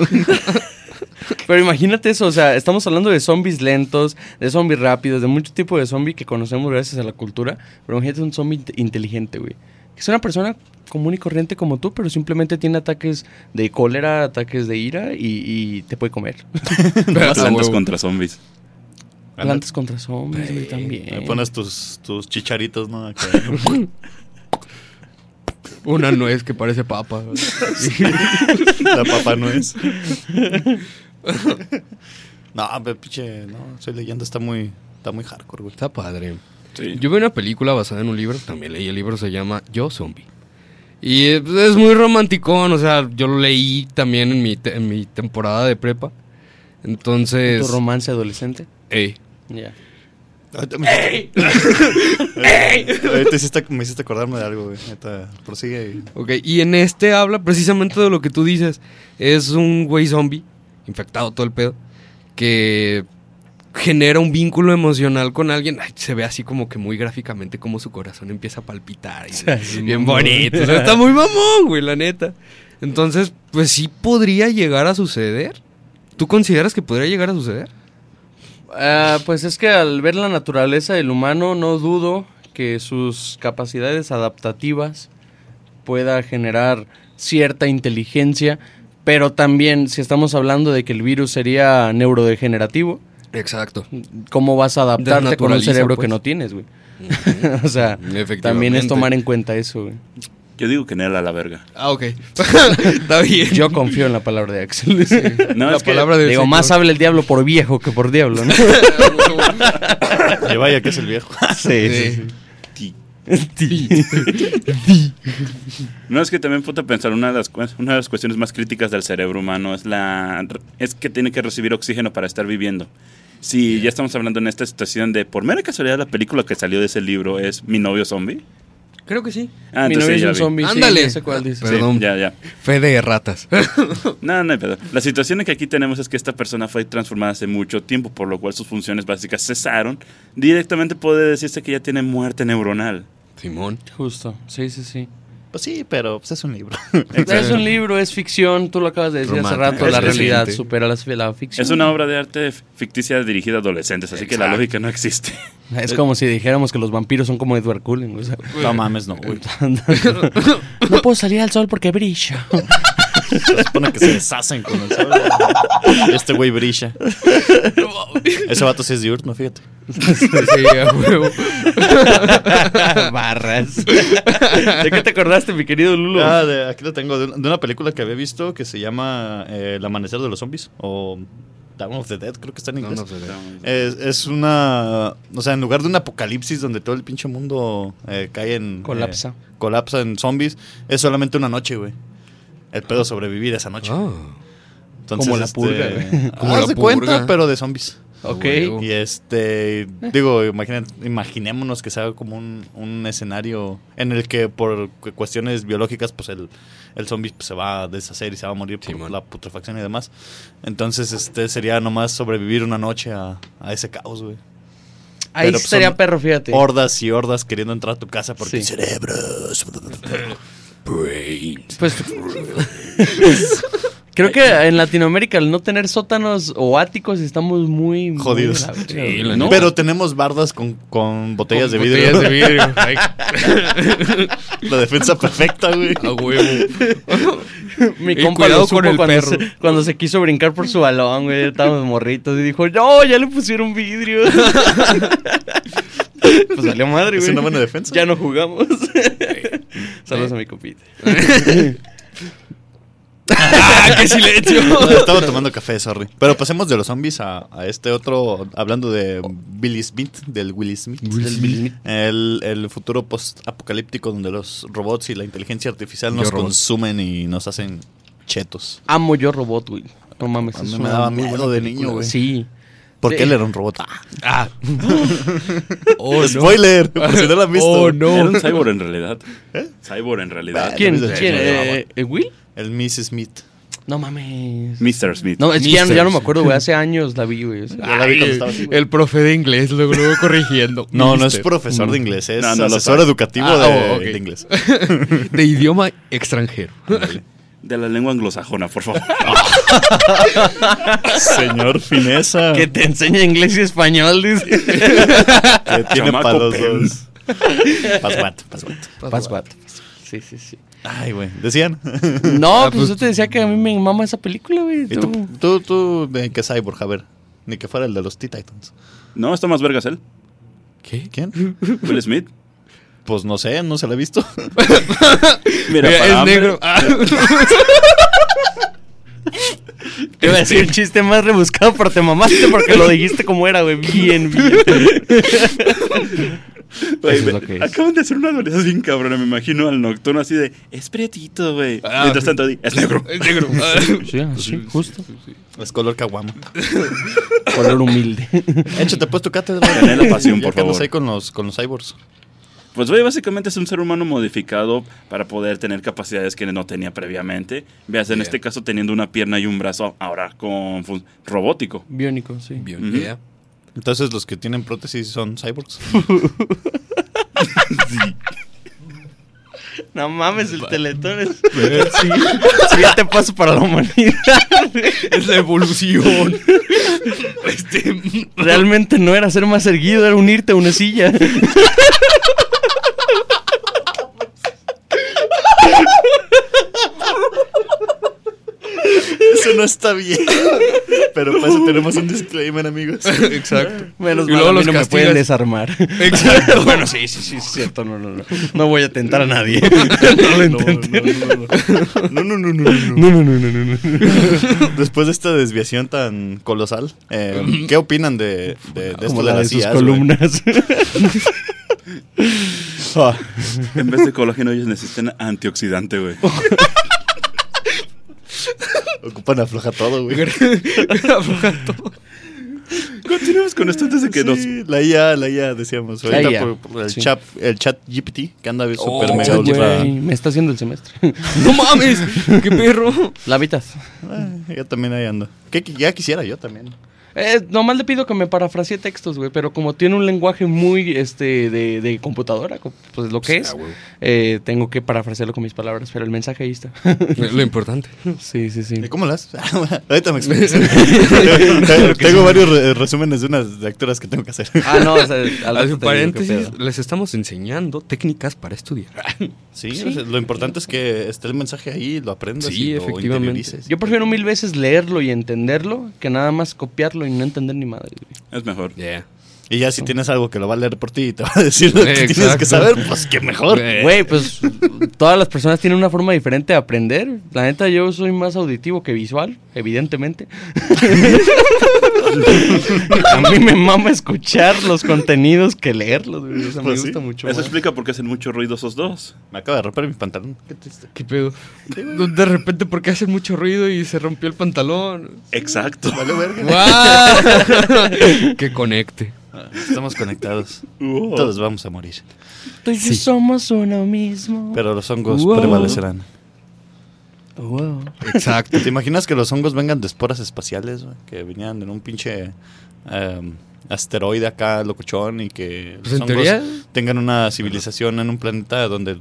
C: Pero imagínate eso, o sea, estamos hablando de zombies lentos, de zombies rápidos, de mucho tipo de zombie que conocemos gracias a la cultura. Pero imagínate un zombie inte- inteligente, güey. Que es una persona común y corriente como tú, pero simplemente tiene ataques de cólera, ataques de ira y, y te puede comer.
A: Huevo.
D: contra zombies.
C: Plantas contra zombies, güey, también.
B: Me pones tus, tus chicharitos, ¿no? Acá.
A: Una nuez que parece papa.
B: La papa no es. no, pero pinche, no, soy leyenda, está muy, está muy hardcore, güey.
A: Está padre.
D: Sí.
A: Yo vi una película basada en un libro, también leí el libro, se llama Yo Zombie. Y es muy romanticón, o sea, yo lo leí también en mi, te- en mi temporada de prepa. Entonces...
C: ¿Tu romance adolescente?
A: ey,
C: Ya.
B: Ahorita me hiciste, Ahorita hiciste- me hiciste acordarme de algo, güey. Neta, prosigue. y-
A: ok, y en este habla precisamente de lo que tú dices. Es un güey zombie, infectado todo el pedo, que genera un vínculo emocional con alguien. Ay, se ve así como que muy gráficamente como su corazón empieza a palpitar. y-
C: Sí,
A: bien
C: mamón.
A: bonito. o sea, está muy mamón, güey, la neta. Entonces, pues sí podría llegar a suceder. ¿Tú consideras que podría llegar a suceder?
C: Ah, pues es que al ver la naturaleza del humano no dudo que sus capacidades adaptativas pueda generar cierta inteligencia, pero también si estamos hablando de que el virus sería neurodegenerativo,
A: Exacto.
C: ¿cómo vas a adaptarte con un cerebro
A: pues.
C: que no tienes, güey? o sea, también es tomar en cuenta eso, güey.
D: Yo digo que Nela a la verga.
A: Ah, ok. Está bien.
C: Yo confío en la palabra de Axel.
D: No,
A: la
D: es que
A: palabra de
C: Digo, más habla el diablo por viejo que por diablo, ¿no?
B: Y vaya que es el viejo.
C: sí,
A: Sí.
D: ti-
C: sí.
D: No, es que también ponte a pensar, una de, las, una de las cuestiones más críticas del cerebro humano es, la, es que tiene que recibir oxígeno para estar viviendo. Si ya estamos hablando en esta situación de, por mera casualidad, la película que salió de ese libro es Mi novio zombie.
A: Creo que sí.
D: Ah,
C: Mi
D: sí,
C: es un zombie. sí,
A: Ándale.
C: sé cuál dices.
D: Sí,
A: Perdón.
D: ya, ya.
A: Fe de ratas.
D: No, no hay pedo. La situación que aquí tenemos es que esta persona fue transformada hace mucho tiempo, por lo cual sus funciones básicas cesaron. Directamente puede decirse que ya tiene muerte neuronal.
A: Simón.
C: Justo, sí, sí, sí.
B: Pues sí, pero pues es un libro.
C: Es un libro, es ficción, tú lo acabas de decir hace rato, la realidad supera la, la ficción.
D: Es una obra de arte ficticia dirigida a adolescentes, así que la lógica no existe.
C: Es como si dijéramos que los vampiros son como Edward Cullen. o sea.
B: no mames, no, güey.
C: no puedo salir al sol porque brilla.
B: Se supone que se deshacen con el sol. Este güey brilla. Ese vato sí es diurno, fíjate.
A: sí, a huevo.
C: Barras. ¿De qué te acordaste, mi querido Lulo?
B: Ah, de- aquí lo tengo, de, una- de una película que había visto que se llama eh, El Amanecer de los Zombies o Dawn of the Dead, creo que está en
A: No,
B: inglés.
A: no sé.
B: Es, es una. O sea, en lugar de un apocalipsis donde todo el pinche mundo eh, cae en.
C: Colapsa.
B: eh, colapsa en zombies, es solamente una noche, güey. El pedo sobrevivir esa noche.
A: Ah.
B: Entonces,
C: Como la
B: este,
C: purga.
A: Como
B: haz
A: la
B: de
A: purga.
B: cuenta, pero de zombies.
C: ok.
B: Y este, digo, imaginen- imaginémonos que sea como un, un escenario en el que por cu- cuestiones biológicas, pues el, el zombie pues, se va a deshacer y se va a morir por la putrefacción y demás. Entonces, este sería nomás sobrevivir una noche a, a ese caos, güey.
C: Ahí
B: Pero, pues,
C: perro, fíjate.
B: Hordas y hordas queriendo entrar a tu casa porque
C: Sí.
B: cerebros.
C: Pues. Creo que en Latinoamérica al no tener sótanos o áticos estamos muy
B: Jodidos. Pero tenemos bardas con, con botellas
A: Con
B: de vidrio.
A: botellas de vidrio.
B: La defensa perfecta, güey.
A: a huevo.
C: Mi
A: Y
C: compa
A: cuidado
C: lo supo
A: con el
C: cuando,
A: perro.
C: Se, cuando se quiso brincar por su balón, güey. Estábamos morritos y dijo, no, ya le pusieron vidrio. pues salió madre,
B: Es
C: güey.
B: una buena defensa.
C: Ya no jugamos. Saludos a mi compita.
A: ¡Ah, qué silencio!
B: Estaba tomando café, sorry. Pero pasemos de los zombies a, a este otro, hablando de Billy Smith, del Willy Smith.
C: Del Bill Smith.
B: El, el futuro post-apocalíptico donde los robots y la inteligencia artificial nos
A: Yo robot.
B: consumen y nos hacen chetos.
C: Amo yo robot, güey. No mames.
B: A mí
C: es
B: me
C: una
B: daba
C: muy
B: miedo de niño, güey.
C: Sí.
B: Porque
C: Sí.
B: él era un robot.
A: Ah. Oh, no.
B: Spoiler, por si no lo han visto.
A: Oh, no.
D: Era un cyborg en realidad. Cyborg en realidad.
C: ¿Quién? ¿Quién? Eh, ¿El Will?
B: El Miss Smith.
C: No mames.
D: Mr. Smith.
C: No, es que ya, no me acuerdo, güey. Hace años la vi, güey.
B: Ya la vi cuando estaba así, güey.
A: el profe de inglés, luego, luego corrigiendo.
B: No, no es profesor de inglés, es
D: No, no
B: asesor educativo
A: Ah,
B: de,
A: oh,
B: de inglés.
A: De idioma extranjero.
D: De la lengua anglosajona, por favor.
B: Señor Fineza.
C: que te enseña inglés y español, dice.
B: que tiene para los dos. Pasguat, pasguat.
C: Pas, pat. Sí, sí, sí.
B: Ay, güey. ¿Decían?
C: No,
A: Ah,
C: pues
A: pues-
C: yo te decía que a mí me mama esa película, güey.
B: ¿Y tú, tú, tú de qué cyborg? A ver. Ni que fuera el de los Teen Titans.
D: No, está más vergas él.
A: ¿Qué?
B: ¿Quién?
D: Will Smith.
B: Pues no sé, no se lo he visto.
D: Mira,
A: Mira,
D: para
A: es
D: hambre-
A: negro. Ah.
C: Te iba a decir un chiste más rebuscado, pero te mamaste porque lo dijiste como era, güey. Bien, bien. Es.
D: Acaban de hacer una adolescencia bien cabrona. Me imagino al nocturno así de. Es prietito, güey.
A: Ah,
D: Mientras
A: sí.
D: tanto, di, es negro.
A: Es negro. Ah.
C: Sí, sí, justo.
B: es color caguama.
C: Color humilde.
B: Échate pues tu cátedra.
D: Tené la pasión,
B: Ya
D: por favor.
B: ahí con los, con los cyborgs.
D: Pues, güey, básicamente es un ser humano modificado para poder tener capacidades que no tenía previamente. Veas, en
A: Yeah.
D: este caso, teniendo una pierna y un brazo ahora con robótico.
C: Biónico, sí.
A: Yeah.
B: Entonces los que tienen prótesis son cyborgs.
C: No mames, el teletón es. Sí. Siguiente paso para la humanidad.
A: Es la evolución. Este,
C: Realmente no era ser más erguido, era unirte a una silla.
B: Eso no está bien. Pero para eso tenemos un disclaimer, amigos.
A: Exacto.
C: Menos
A: Y
C: mal,
A: luego
C: a mí
A: los
C: no me pueden desarmar.
A: Exacto.
C: bueno, sí, sí, sí, es cierto. No, no, no. No voy a tentar a nadie. No lo intenté.
B: No, no, no, no, no.
C: No, no, no, no.
B: Después de esta desviación tan colosal, eh, ¿qué opinan de, de, de esto
C: Como
B: de
C: la de
B: las
C: sus
B: IAs, güey?
C: columnas. Ah,
D: En vez de colágeno, ellos necesitan antioxidante, güey.
B: Ocupan afloja todo, güey.
A: Afloja todo.
D: Continuemos con esto antes de que nos...
B: Sí, la IA, la IA, decíamos.
C: La
B: Ahorita
C: IA,
B: por, por el,
C: sí.
B: chat, el chat GPT, que anda súper
A: Oh,
B: mega ultra.
C: me está haciendo el semestre.
A: ¡No mames! ¡Qué perro!
C: La habitas.
B: Ah, yo también ahí ando. ¿Qué, qué- ya quisiera yo también.
C: Eh, nomás le pido que me parafrasee textos, güey, pero como tiene un lenguaje muy este de, de computadora, co- pues lo que es,
A: Ah,
C: eh, tengo que parafrasearlo con mis palabras, pero el mensaje ahí está.
A: Lo importante.
C: sí, sí, sí.
B: ¿Y cómo las? Ahorita me explicas. tengo varios re- resúmenes de unas lecturas que tengo que hacer.
C: Ah, no, o sea, al
A: paréntesis, les estamos enseñando técnicas para estudiar.
B: Sí, o sea, lo importante es que esté el mensaje ahí, lo aprendas
A: Sí,
B: y lo
A: efectivamente.
B: interiorices.
C: Yo prefiero mil veces leerlo y entenderlo que nada más copiarlo y no entender ni madre. güey.
D: Es mejor.
A: Yeah.
B: Y ya si tienes algo que lo va a leer por ti y te va a decir lo que tienes que saber, pues qué mejor.
C: Güey, pues todas las personas tienen una forma diferente de aprender. La neta, yo soy más auditivo que visual, evidentemente. A mí me mama escuchar los contenidos que leerlos, güey. O sea, me
B: Pues sí.
C: gusta mucho.
D: Eso
C: más.
D: explica por qué hacen mucho ruido esos dos.
B: Me acaba de romper mi pantalón. Qué triste.
A: ¿Qué pedo? De repente, porque hace mucho ruido y se rompió el pantalón?
D: Exacto.
B: Vale, verga.
A: ¡Guau! que conecte.
B: Estamos conectados.
D: Wow.
B: Todos vamos a morir.
C: Tú y yo somos uno mismo.
B: Pero los hongos
C: Wow.
B: prevalecerán.
C: Wow.
A: Exacto.
B: ¿Te imaginas que los hongos vengan de esporas espaciales? Que vinieran en un pinche em, asteroide acá, locuchón, y que
A: Pues,
B: los hongos
A: teoría-
B: tengan una civilización en un planeta donde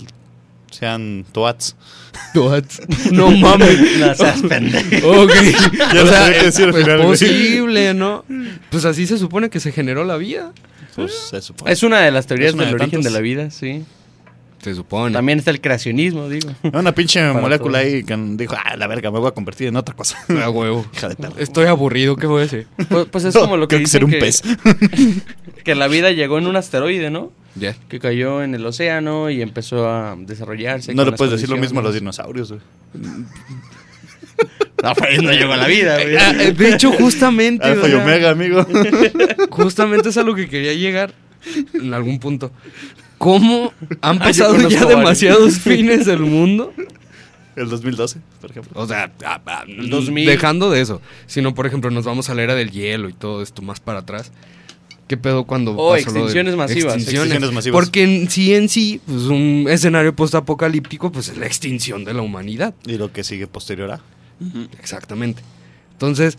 B: sean toats.
A: What? No mames.
C: No seas pendejo.
A: Ok.
B: Ya
A: o sea,
B: que decir
A: es, es
B: final, güey.
A: posible, ¿no? Pues así se supone que se generó la vida.
B: Pues se supone.
C: Es una de las teorías del
B: de
C: origen de la vida, sí.
A: Se supone.
C: También está el creacionismo, digo.
B: Una pinche
C: Para
B: molécula
C: todo.
B: ahí que dijo, ah, la verga, me voy a convertir en otra cosa.
A: A huevo.
B: Hija de perra.
A: Estoy aburrido, ¿qué voy a hacer?
C: Pues, pues es
B: No,
C: como lo que
B: creo que será
C: dicen
B: un
C: que,
B: pez.
C: que la vida llegó en un asteroide, ¿no?
A: Ya.
C: Que cayó en el océano y empezó a desarrollarse.
B: No le puedes decir lo mismo a los dinosaurios, güey.
C: No, pues no llegó a la vida, güey.
A: Ah, eh, De hecho, justamente. o
B: Alfa y Omega, amigo.
A: Justamente es a lo que quería llegar en algún punto. ¿Cómo han
C: Ah,
A: pasado ya demasiados fines del mundo?
B: El 2012, por ejemplo.
A: O sea, ah, ah,
C: El 2000.
A: dejando de eso, sino por ejemplo nos vamos a la era del hielo y todo esto más para atrás. ¿Qué pedo cuando
C: Oh,
A: pasó lo de-
C: extinciones masivas.
B: Extinciones masivas.
A: Porque en sí en sí, pues un escenario postapocalíptico pues es la extinción de la humanidad.
B: Y lo que sigue posterior a.
A: Exactamente. Entonces,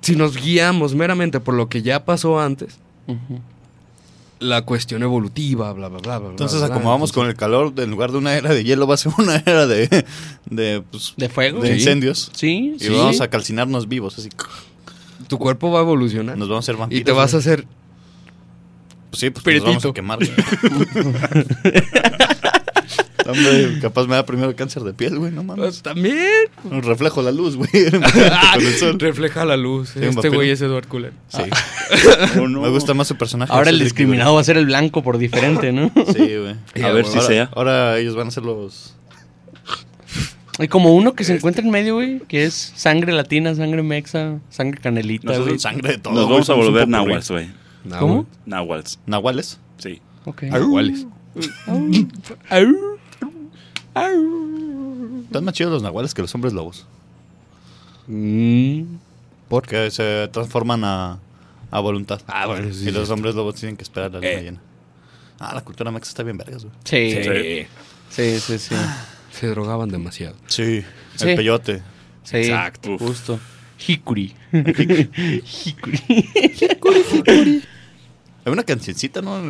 A: si nos guiamos meramente por lo que ya pasó antes, la cuestión evolutiva, bla bla bla bla.
B: Entonces,
A: bla, bla,
B: como vamos con el calor, en lugar de una era de hielo, va a ser una era de, de, pues,
C: ¿De fuego?
B: de
A: Sí.
B: incendios.
C: Sí,
B: Y
C: sí.
B: vamos a calcinarnos vivos, así.
A: tu cuerpo va a evolucionar
B: Nos vamos a hacer vampiros.
A: y te vas a hacer
B: Pues sí, pues nos vamos a quemar. güey. Hombre, capaz me da primero cáncer de piel, güey, no mames.
A: Pues, también
B: Un reflejo la luz, güey. sol.
A: refleja la luz. este güey es Edward Cullen.
B: Sí.
D: Oh, no.
B: Me gusta más su personaje.
C: Ahora el discriminado va a ser el blanco por diferente, ¿no?
B: Sí, güey.
D: A ver si
B: ahora,
D: sea.
B: Ahora ellos van a ser los.
C: Hay como uno que se
B: Este.
C: encuentra en medio, güey, que es sangre latina, sangre mexa, sangre canelita, güey.
B: sangre de todo.
D: Nos vamos a volver nahuals, güey.
A: Nah,
C: ¿Cómo?
D: Nahuals.
B: ¿Nahuales?
D: Sí.
C: Ok.
A: Iguales.
B: Están más chidos los nahuales que los hombres lobos.
A: Mm,
B: Porque se transforman a, a voluntad.
A: Ah, bueno, sí,
B: Y los hombres lobos tienen que esperar a la luna
A: Eh.
B: llena. Ah, la cultura mexa está bien vergas, güey.
C: Sí.
A: Sí.
C: Sí, sí, sí.
A: Se drogaban demasiado.
B: Sí.
C: Sí.
B: El peyote.
C: Sí,
A: Exacto.
D: Uf.
C: justo. Hikuri. Hikuri.
B: Hay una cancioncita, ¿no?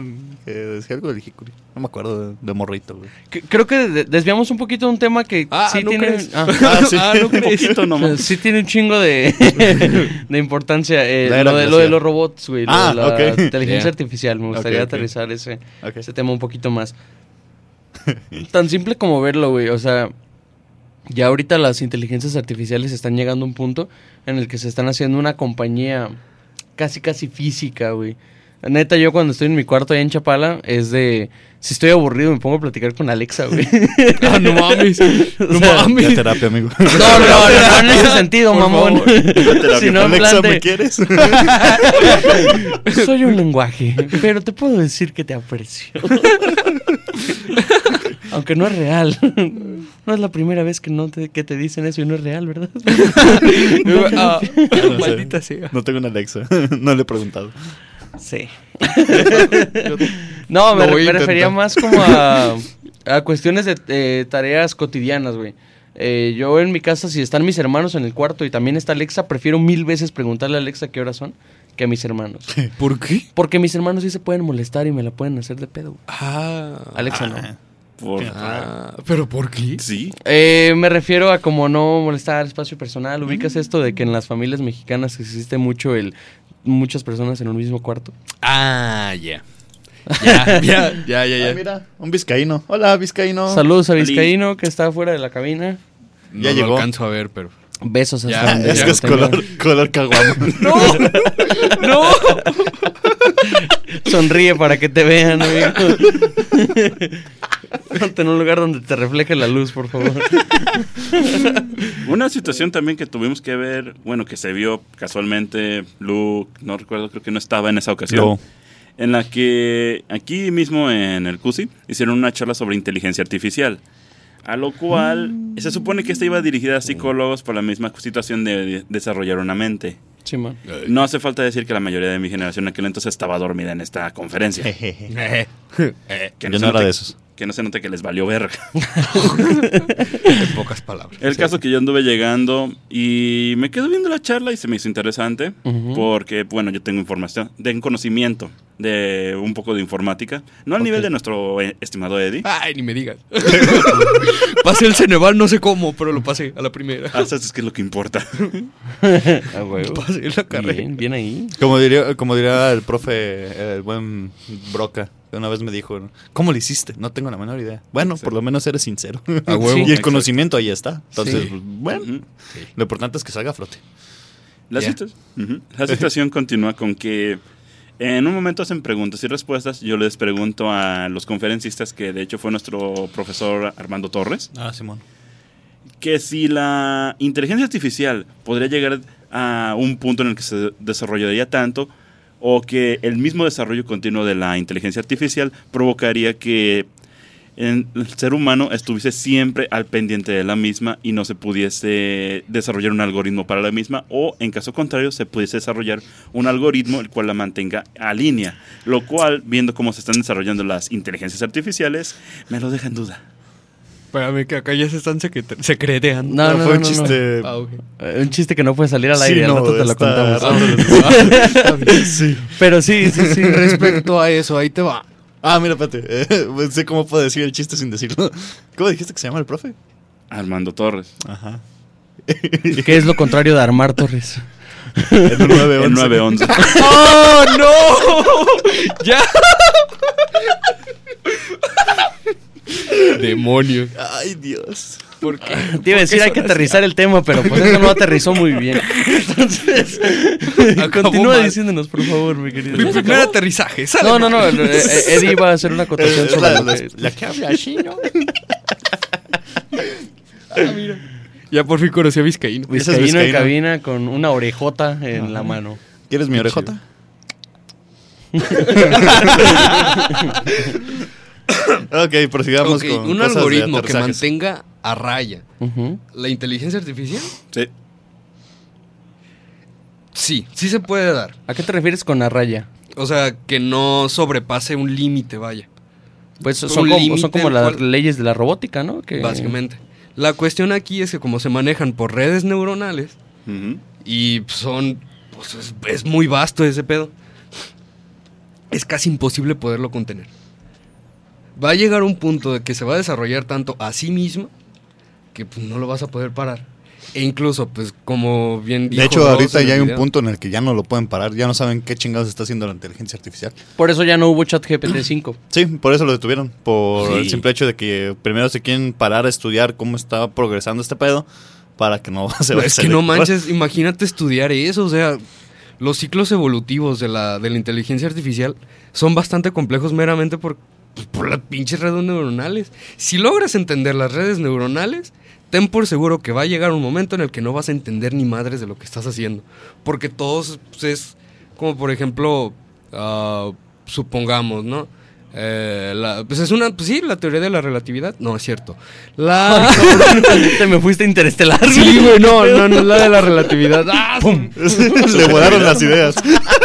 B: Que decía algo del jicuri. No me acuerdo de, de morrito, güey.
C: C- Creo que de- desviamos un poquito de un tema que
A: Ah,
C: sí
A: ¿no
C: tiene.
A: crees?
C: ah,
B: Ah, sí.
A: Ah, ¿no crees?
D: poquito nomás.
C: sí tiene un chingo de, de importancia. eh, lo, de, lo
B: glacial.
C: de los robots, güey. lo
B: Ah,
C: de la
B: ok.
C: inteligencia
A: Yeah.
C: artificial. Me gustaría aterrizar ese, ese tema un poquito más. Tan simple como verlo, güey. O sea, ya ahorita las inteligencias artificiales están llegando a un punto en el que se están haciendo una compañía casi, casi física, güey. Neta, yo cuando estoy en mi cuarto allá en Chapala, es de... Si estoy aburrido, me pongo a platicar con Alexa, güey.
A: Ah, no mames. No
C: sea,
B: Ya
A: mames.
B: terapia, amigo.
C: No, no, no, no, en ese sentido,
A: Por
C: mamón. Si no,
B: Alexa,
C: plan de-
B: ¿me quieres?
C: Soy un lenguaje, pero te puedo decir que te aprecio. Aunque no es real. No es la primera vez que, no te, que te dicen eso y no es real, ¿verdad?
A: Ah,
B: No sé.
A: maldita sea.
B: No tengo una Alexa. no le he preguntado.
C: Sí. no, me, refería más como a, a cuestiones de eh, tareas cotidianas, güey. Eh, yo en mi casa, si están mis hermanos en el cuarto y también está Alexa, prefiero mil veces preguntarle a Alexa qué horas son que a mis hermanos.
A: ¿Por qué?
C: Porque mis hermanos sí se pueden molestar y me la pueden hacer de pedo. güey.
A: Ah.
C: Alexa no.
D: Por-
A: Ah, ¿Pero por qué?
D: Sí.
C: Eh, me refiero a como no molestar espacio personal. ¿Ubicas esto de que en las familias mexicanas existe mucho el muchas personas en un mismo cuarto?
A: Ah, ya. Ya, ya, ya, ya,
B: Ah,
A: ya.
B: mira, un vizcaíno. Hola, vizcaíno.
C: Saludos a. Vizcaíno que está fuera de la cabina.
A: No
B: Ya
A: lo
B: llegó.
A: alcanzo a ver, pero.
C: Besos hasta
A: Ya,
C: donde
B: Es que es color, color caguama.
A: ¡No! ¡No!
C: Sonríe para que te vean, amigo. Ponte en un lugar donde te refleje la luz, por favor.
D: Una situación también que tuvimos que ver, bueno, que se vio casualmente, Luke, no recuerdo, creo que no estaba en esa ocasión.
B: No.
D: En la que aquí mismo en el CUSI hicieron una charla sobre inteligencia artificial. A lo cual se supone que esta iba dirigida a psicólogos por la misma situación de, de desarrollar una mente.
C: Sí, man.
D: No hace falta decir que la mayoría de mi generación en aquel entonces estaba dormida en esta conferencia.
B: Yo no era de esos.
D: Que no se note que les valió verga.
A: en pocas palabras.
D: El caso que yo anduve llegando y me quedo viendo la charla y se me hizo interesante porque, bueno, yo tengo información, tengo conocimiento de un poco de informática, no al nivel de nuestro eh, estimado Eddie.
A: Ay, ni me digas. pasé el Ceneval, no sé cómo, pero lo pasé a la primera.
D: Ah, ¿sabes qué es lo que importa?
C: A huevo.
A: Pasé la carrera.
C: Bien, bien ahí.
B: Como diría, como diría el profe, el buen Broca, que una vez me dijo, ¿cómo lo hiciste? No tengo la menor idea. Bueno, por lo menos eres sincero.
A: Huevo.
B: y el
D: Exacto.
B: conocimiento ahí está. Entonces,
C: Sí.
B: bueno, lo importante es que salga a flote.
D: La. La situación continúa con que en un momento hacen preguntas y respuestas. Yo les pregunto a los conferencistas, que de hecho fue nuestro profesor Armando Torres,
B: Ah, Simón.
D: que si la inteligencia artificial podría llegar a un punto en el que se desarrollaría tanto o que el mismo desarrollo continuo de la inteligencia artificial provocaría que el ser humano estuviese siempre al pendiente de la misma y no se pudiese desarrollar un algoritmo para la misma o en caso contrario se pudiese desarrollar un algoritmo el cual la mantenga a línea, lo cual viendo cómo se están desarrollando las inteligencias artificiales me lo deja en duda.
A: Espérame, que acá ya se están secret- secreteando.
C: No, no,
B: fue
C: no,
B: un
C: no,
B: chiste.
A: Ah.
C: Eh, Un chiste que no puede salir al aire,
B: Sí,
C: al
B: no,
C: rato te lo contamos.
B: sí.
C: Pero sí, sí, sí.
A: Respecto a eso, ahí te va.
B: Ah, mira, espérate. eh, sé cómo puedo decir el chiste sin decirlo. ¿Cómo dijiste que se llama el profe?
D: Armando Torres.
B: Ajá.
C: ¿Qué es lo contrario de armar torres?
B: El 911.
D: El 911.
A: ¡Oh, no! ¡Ya! Demonios.
B: Ay, Dios.
A: ¿Por qué?
C: Te iba a decir, hay que aterrizar el tema, pero pues eso no aterrizó muy bien. Entonces,
A: Acabó
C: continúa
A: mal.
C: diciéndonos, por favor, mi querido.
A: Mi primer aterrizaje. sale.
C: No, no, no. eh, eh, Eddie iba a hacer una acotación sobre
B: la, la-
C: que-
B: la que habla chino.
A: Ya por fin conocí a Vizcaíno.
B: Es
C: Vizcaíno en
B: Vizcaíno.
C: cabina con una orejota en la mano.
B: ¿Quieres mi orejota? ok, prosigamos
A: Ok,
B: con
A: un
B: cosas de
A: algoritmo que mantenga a raya la inteligencia artificial.
D: Sí.
A: Sí, sí se puede dar.
C: ¿A qué te refieres con la raya?
A: O sea, que no sobrepase un límite, vaya.
C: Pues son como, son como las
A: cual-
C: leyes de la robótica, ¿no? Que,
A: Básicamente. La cuestión aquí es que como se manejan por redes neuronales y son... Pues es, es muy vasto ese pedo. Es casi imposible poderlo contener. Va a llegar un punto de que se va a desarrollar tanto a sí mismo que pues, no lo vas a poder parar. E incluso, pues como bien dijo
B: De hecho, ahorita ya hay un punto en el que ya no lo pueden parar. Ya no saben qué chingados está haciendo la inteligencia artificial.
C: Por eso ya no hubo chat GPT-5.
B: Sí, por eso lo detuvieron. Por
D: Sí.
B: el simple hecho de que primero se quieren parar a estudiar cómo está progresando este pedo para que no se vaya
A: Es
B: a
A: que no manches, imagínate estudiar eso, o sea, los ciclos evolutivos de la, de la inteligencia artificial son bastante complejos meramente por, pues, por las pinches redes neuronales. Si logras entender las redes neuronales, ten por seguro que va a llegar un momento en el que no vas a entender ni madres de lo que estás haciendo. Porque todos pues, es como, por ejemplo, ah, supongamos, ¿no? Eh, la- pues es una, pues sí, la teoría de la relatividad. No, es cierto. La...
C: Te me fuiste a interestelar.
A: sí, güey, no, no, no es la de la relatividad. ¡Ah!
B: Le volaron las ideas.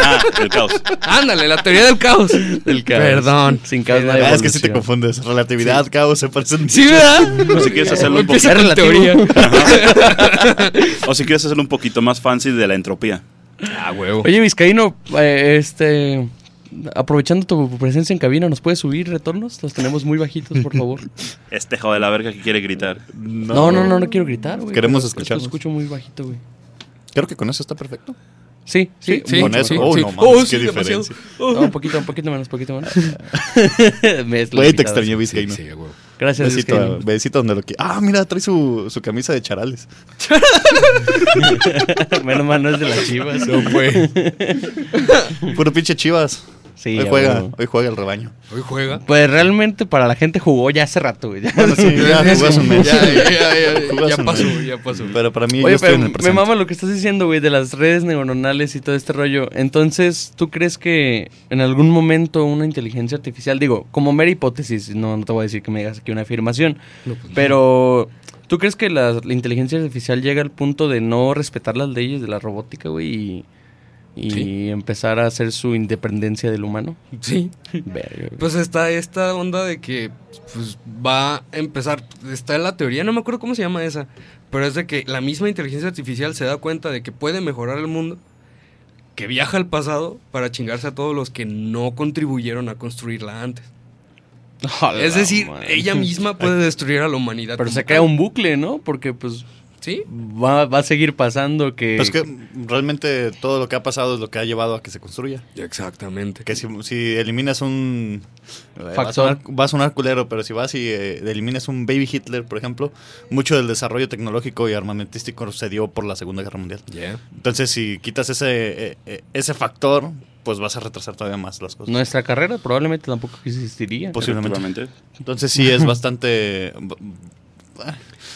D: Ah, el caos.
A: Ándale, la teoría del caos.
C: Del caos.
A: Perdón.
C: Sin caos no hay
B: Ah, es que sí te confundes. Relatividad, caos, se parecen.
A: Sí, ¿verdad?
D: O si quieres hacerlo un
A: Empieza
D: poquito,
A: con
C: relativo.
A: teoría.
D: o si quieres hacerlo un poquito más fancy de la entropía.
A: Ah, huevo.
C: Oye, Vizcaíno, eh, este. Aprovechando tu presencia en cabina, ¿nos puedes subir retornos? Los tenemos muy bajitos, por favor.
D: Este hijo de la verga que quiere gritar.
C: No, no, no, no quiero gritar, güey.
B: Queremos
C: pero
B: escucharnos.
C: Lo escucho muy bajito, güey.
B: Creo que con eso está perfecto.
C: Sí, sí.
A: Sí,
B: con
A: sí,
B: eso.
A: sí,
B: oh,
A: sí.
B: no mames,
A: Oh,
B: qué diferencia.
C: No, un poquito, un poquito menos, poquito menos. Me
B: Güey, te extrañé. Vizcaíno.
A: Sí, sí, huevo.
C: Gracias,
B: Besito, besito donde lo quiera. Ah, mira, trae su, su camisa de charales.
C: Menos mal no es de las chivas.
A: No, güey.
B: Puro pinche chivas.
C: Sí,
B: hoy juega, hoy juega el rebaño.
A: Hoy juega.
C: Pues realmente para la gente jugó ya hace rato, güey. Ya.
B: Bueno, sí, ya jugó hace un mes.
A: Ya, ya, ya,
B: Jugó
A: ya,
B: hace
A: ya
B: un
A: pasó, ya pasó.
B: Pero para mí, yo
C: Oye,
B: estoy
C: pero
B: en el
C: me mama lo que estás diciendo, güey, de las redes neuronales y todo este rollo. Entonces, ¿tú crees que en algún momento una inteligencia artificial, digo, como mera hipótesis, no, no te voy a decir que me digas aquí una afirmación,
A: No, pues,
C: pero ¿tú crees que la, la inteligencia artificial llega al punto de no respetar las leyes de la robótica, güey, y, y
A: Sí.
C: empezar a hacer su independencia del humano?
A: Sí.
C: Verga.
A: Pues está esta onda de que pues va a empezar, está la teoría, no me acuerdo cómo se llama esa, pero es de que la misma inteligencia artificial se da cuenta de que puede mejorar el mundo, que viaja al pasado para chingarse a todos los que no contribuyeron a construirla antes.
C: Hola,
A: es decir,
C: man.
A: ella misma puede destruir a la humanidad.
C: Pero se crea un bucle, ¿no? Porque pues
A: ¿Sí?
C: va, va a seguir pasando que...
B: Pues que realmente todo lo que ha pasado es lo que ha llevado a que se construya.
A: Exactamente.
B: Que si, si eliminas un... eh, Va a,
C: Factor.
B: sonar, va a sonar culero, pero si vas y eh, eliminas un baby Hitler, por ejemplo, mucho del desarrollo tecnológico y armamentístico se dio por la Segunda Guerra Mundial.
A: Yeah.
B: Entonces, si quitas ese, eh, ese factor, pues vas a retrasar todavía más las cosas.
C: Nuestra carrera probablemente tampoco existiría.
B: Posiblemente. Entonces sí es bastante...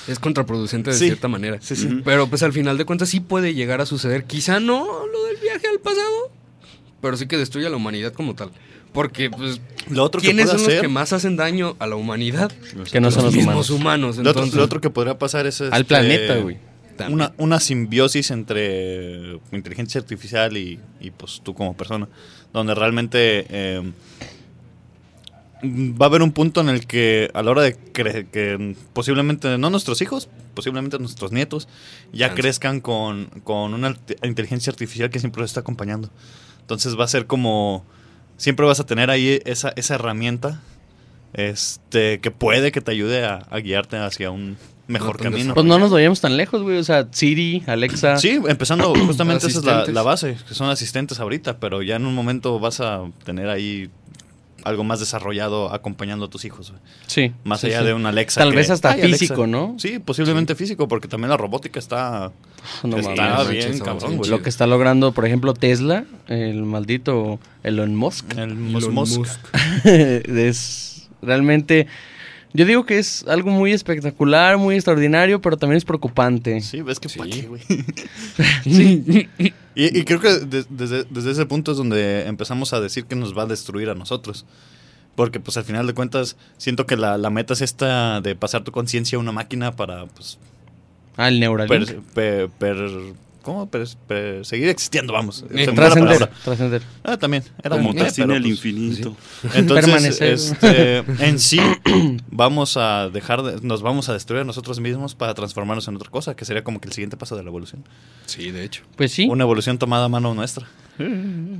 A: Es contraproducente de
B: Sí.
A: cierta manera.
B: Sí, sí.
D: Ujú.
A: Pero pues al final de cuentas sí puede llegar a suceder. Quizá no lo del viaje al pasado, pero sí que destruye a la humanidad como tal. Porque, pues,
B: Lo otro
A: ¿quiénes son los que más hacen daño a la humanidad?
C: Que no son los
A: mismos
C: humanos.
A: humanos.
B: Lo otro,
A: entonces,
B: lo otro que podría pasar es...
C: Al
B: este,
C: planeta, güey.
B: Una, una simbiosis entre inteligencia artificial y, y, pues tú como persona, donde realmente eh, va a haber un punto en el que a la hora de cre- que posiblemente no nuestros hijos, posiblemente nuestros nietos, ya
A: Chance.
B: crezcan con, con una inteligencia artificial que siempre los está acompañando. Entonces va a ser como, siempre vas a tener ahí esa, esa herramienta este que puede que te ayude a, a guiarte hacia un mejor
A: No
B: camino.
C: Pues no nos vayamos tan lejos, güey. O sea, Siri, Alexa.
B: Sí, empezando justamente esa es la, la base, que son asistentes ahorita, pero ya en un momento vas a tener ahí algo más desarrollado acompañando a tus hijos, güey.
C: Sí,
B: más
C: sí,
B: allá
C: sí.
B: de un Alexa.
C: Tal
B: que-
C: vez hasta
B: Alexa.
C: físico, ¿no?
B: Sí, posiblemente físico, porque también la robótica está,
C: No
B: está
C: mames.
B: bien,
A: manches,
B: cabrón, güey.
C: Lo que está logrando, por ejemplo, Tesla, el maldito Elon Musk,
B: El
A: Elon.
B: Musk.
C: es realmente... Yo digo que es algo muy espectacular, muy extraordinario, pero también es preocupante.
B: Sí, ves que
A: Sí.
B: pa' qué, güey.
C: Sí.
B: Y, y creo que de- desde, desde ese punto es donde empezamos a decir que nos va a destruir a nosotros. Porque pues al final de cuentas siento que la, la meta es esta de pasar tu conciencia a una máquina para pues
C: Ah, el Neuralink.
B: per, per- per- ¿cómo? Seguir existiendo, vamos.
A: Eh,
C: Trascender,
B: palabra.
C: trascender.
B: Ah, también. Era
D: Como
B: eh, pero,
D: el
B: pues,
D: infinito.
B: Entonces,
C: Permanecer.
B: este, en sí, vamos a dejar, de- nos vamos a destruir a nosotros mismos para transformarnos en otra cosa, que sería como que el siguiente paso de la evolución.
A: Sí, de hecho.
C: Pues sí.
B: Una evolución tomada a mano nuestra.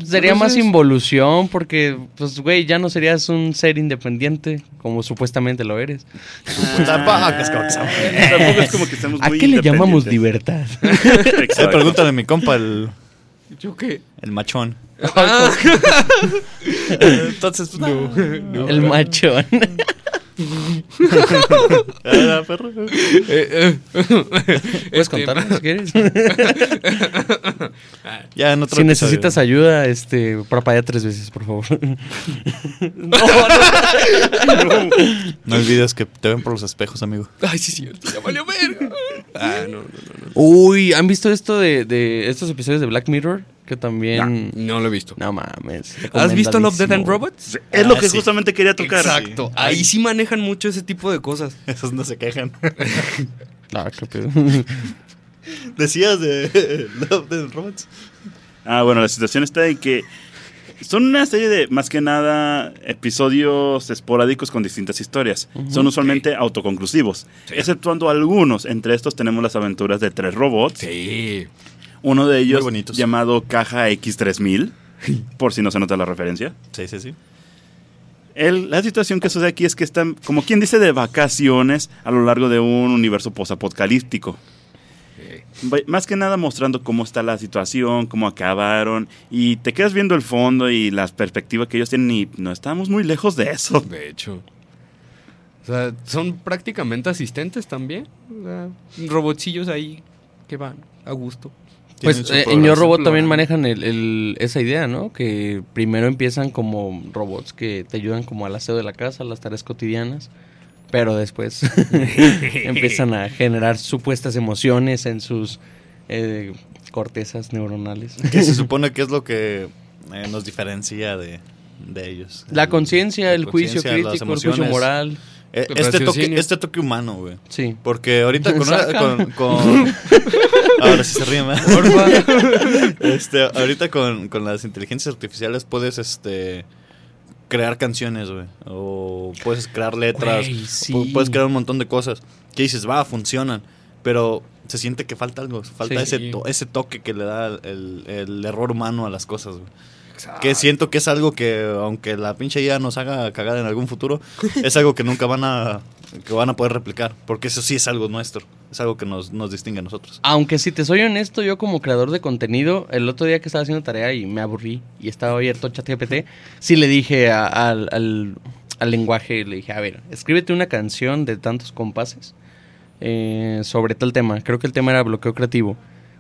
C: Sería más involución porque, pues, güey, ya no serías un ser independiente como supuestamente lo eres.
B: Tampoco es como que
D: estemos
C: ¿A
D: muy
C: qué le llamamos libertad?
B: Eh,
D: Exacto.
B: pregúntale a mi compa, el,
A: ¿Yo qué?
B: el machón.
A: Ah,
B: Entonces, pues, no.
C: El machón.
B: Perro.
A: eh, eh.
C: ¿Puedes
A: Este,
C: contarnos si quieres?
B: Ya en otro
C: si
B: episodio.
C: necesitas ayuda, este, parpadea tres veces, por favor.
B: No olvides que te ven por los espejos, amigo.
A: Ay, sí, cierto. Ya valió verga. Ah, no, no, no. no.
C: Uy, ¿han visto esto de, de estos episodios de Black Mirror? Que también...
A: No lo he visto.
C: No mames.
A: ¿Has visto Love, Death and. Robots?
D: Es lo
B: Ah,
D: que
B: sí.
D: justamente quería tocar.
A: Exacto. Ahí sí manejan mucho ese tipo de cosas.
B: Esos no se quejan.
C: Ah, qué pedo.
B: Decías de Love Death Robots.
D: Ah, bueno, la situación está en que son una serie de, más que nada, episodios esporádicos con distintas historias. Son usualmente autoconclusivos, exceptuando algunos. Entre estos tenemos las aventuras de tres robots.
A: Sí.
D: Uno de ellos llamado Caja X3000, por si no se nota la referencia.
B: Sí, sí, sí.
D: El- la situación que sucede aquí es que están, como quien dice, de vacaciones a lo largo de un universo posapocalíptico. Más que nada mostrando cómo está la situación, cómo acabaron, y te quedas viendo el fondo y las perspectivas que ellos tienen, y no estamos muy lejos de eso.
A: De hecho. O sea, son prácticamente asistentes también. O sea, robotcillos ahí que van a gusto.
C: Pues eh, en. Yo Robot también manejan el, el- esa idea, ¿no? Que primero empiezan como robots que te ayudan como al aseo de la casa, las tareas cotidianas, pero después empiezan a generar supuestas emociones en sus eh, cortezas neuronales.
B: Que se supone que es lo que eh, nos diferencia de, de ellos.
C: La conciencia, el juicio crítico, el juicio moral.
B: Eh, este, toque, este toque humano, güey.
C: Sí.
B: Porque ahorita con, una- con, con- ahora sí se ríe más. este, ahorita con, con las inteligencias artificiales puedes este crear canciones, güey. O puedes crear letras. O
C: sí.
B: pu- Puedes crear un montón de cosas. Que dices, va, funcionan. Pero se siente que falta algo. Falta
C: Sí.
B: ese, to- ese toque que le da el, el error humano a las cosas, güey. Que siento que es algo que, aunque la pinche IA nos haga cagar en algún futuro, es algo que nunca van a, que van a poder replicar. Porque eso sí es algo nuestro. Es algo que nos, nos distingue a nosotros.
C: Aunque si te soy honesto, yo como creador de contenido, el otro día que estaba haciendo tarea y me aburrí y estaba abierto ChatGPT, sí le dije a- al, al- al lenguaje, le dije, a ver, escríbete una canción de tantos compases eh, sobre tal tema. Creo que el tema era bloqueo creativo.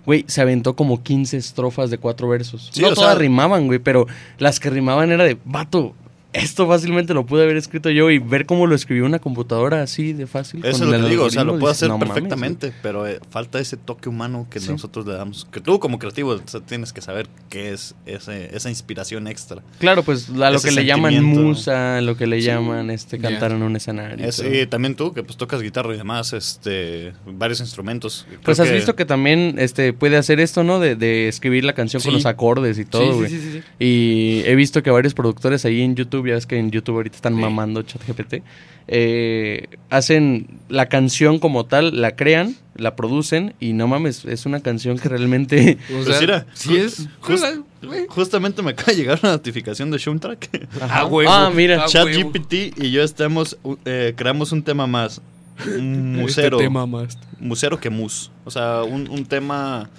C: Güey, se aventó como 15 estrofas de cuatro versos.
B: Sí,
C: no todas
B: sea-
C: rimaban, güey, pero las que rimaban era de, vato, esto fácilmente lo pude haber escrito yo y ver cómo lo escribió una computadora así de fácil.
B: Eso es lo que digo, o sea, lo puedo
C: dices,
B: hacer
C: "No mames, güey".
B: perfectamente, pero eh, falta ese toque humano que
C: Sí.
B: nosotros le damos. Que tú como creativo o sea, tienes que saber qué es ese, esa inspiración extra.
C: Claro, pues a lo que le llaman musa, lo que le llaman este cantar en un escenario. y
B: Es- y también tú, que pues tocas guitarra y demás, este, varios instrumentos. Creo
C: Pues has
B: que-
C: visto que también este puede hacer esto, ¿no? De, de escribir la canción con los acordes y todo,
A: sí,
C: güey.
A: sí, sí, sí, sí.
C: Y he visto que varios productores ahí en YouTube, ya ves que en YouTube ahorita están
A: Sí.
C: mamando ChatGPT, eh, hacen la canción como tal, la crean, la producen y no mames, es una canción que realmente...
A: O
B: Pues mira,
A: sí es.
B: just-
A: güey.
B: Justamente me acaba de llegar una notificación de Shumtrack.
A: Ah, huevo.
C: Ah, mira.
A: Ah.
B: ChatGPT y yo estamos, eh, creamos un tema más. Un musero.
A: Este tema más.
B: musero que mus. O sea, un, un tema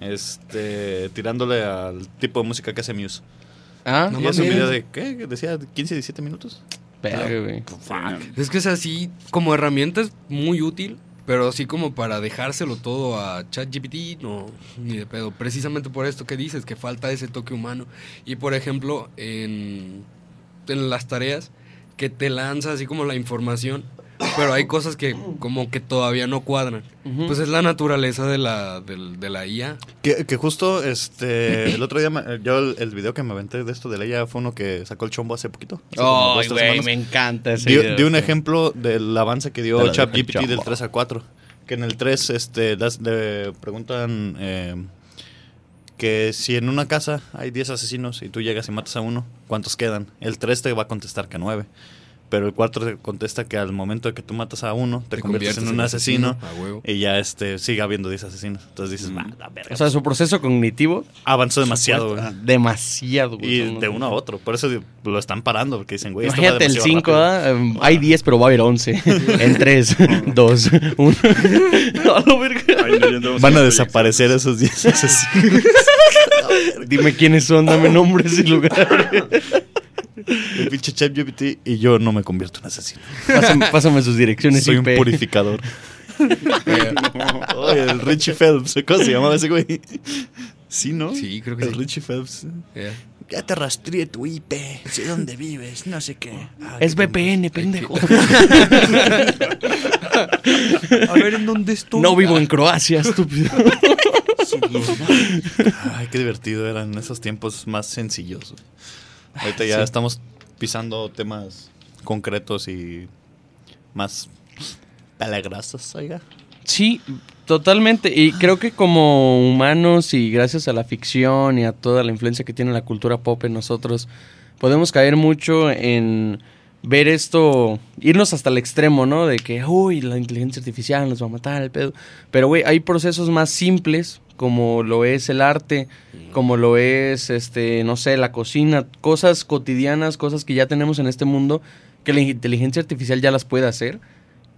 B: este tirándole al tipo de música que hace Muse.
C: Ah,
A: No
B: y es un video de, ¿qué? Decía 15, 17 minutos.
C: verga, güey.
A: Es que es así, como herramienta es muy útil, pero así como para dejárselo todo a ChatGPT, no, ni de pedo. Precisamente por esto que dices, que falta ese toque humano. Y por ejemplo, en, en las tareas, que te lanza así como la información, pero hay cosas que como que todavía no cuadran. Pues es la naturaleza de la, de, la IA.
B: Que, que justo este el otro día, me- yo el, el video que me aventé de esto de Leia fue uno que sacó el chombo hace poquito. hace
C: güey,
B: semanas.
C: me encanta ese
B: Di,
C: video,
B: di un
C: sí.
B: ejemplo del avance que dio
C: dejo,
B: ChatGPT del 3 al 4. Que en el 3 este, das- le preguntan eh, que si en una casa hay 10 asesinos y tú llegas y matas a uno, ¿cuántos quedan? El 3 te va a contestar que 9. Pero el 4 te contesta que al momento de que tú matas a uno, te, conviertes, en un asesino,
A: A huevo.
B: y ya este, sigue habiendo 10 asesinos. Entonces dices, va, la verga.
C: O sea, su proceso cognitivo
B: avanzó demasiado, güey.
C: demasiado, güey.
B: Y de uno a otro. Por eso lo están parando, porque dicen, güey, esto va
C: Imagínate el
B: demasiado
C: 5,
B: rápido.
C: ¿ah? Em, hay 10, pero va a haber 11. en 3, 2, 1. A la verga.
D: Ay, no, yo no sé
B: Van a desaparecer esos 10 asesinos.
C: Dime quiénes son, dame nombres y lugares.
B: El pinche ChatGPT y yo no me convierto en asesino.
C: Pásame, pásame sus direcciones
B: Soy
C: IP.
B: un purificador. Oye, el Richie Phelps. ¿Cómo se llamaba ese güey? Sí, ¿no?
A: Sí, creo que
B: el
A: sí.
B: Richie Phelps.
A: Yeah.
B: Ya te rastreé tu IP. Sé dónde vives, no sé qué. Ah,
C: Es VPN, pendejo.
A: A ver, ¿en dónde estoy?
C: No vivo en Croacia, estúpido.
B: Ay, qué divertido eran esos tiempos más sencillos. güey. Ahorita ya
C: Sí.
B: estamos pisando temas concretos y más peligrosos, oiga.
C: Sí, totalmente. Y creo que como humanos y gracias a la ficción y a toda la influencia que tiene la cultura pop en nosotros, podemos caer mucho en ver esto, irnos hasta el extremo, ¿no? De que, uy, la inteligencia artificial nos va a matar el pedo. Pero, güey, hay procesos más simples, como lo es el arte, como lo es, este, no sé, la cocina, cosas cotidianas, cosas que ya tenemos en este mundo, que la inteligencia artificial ya las puede hacer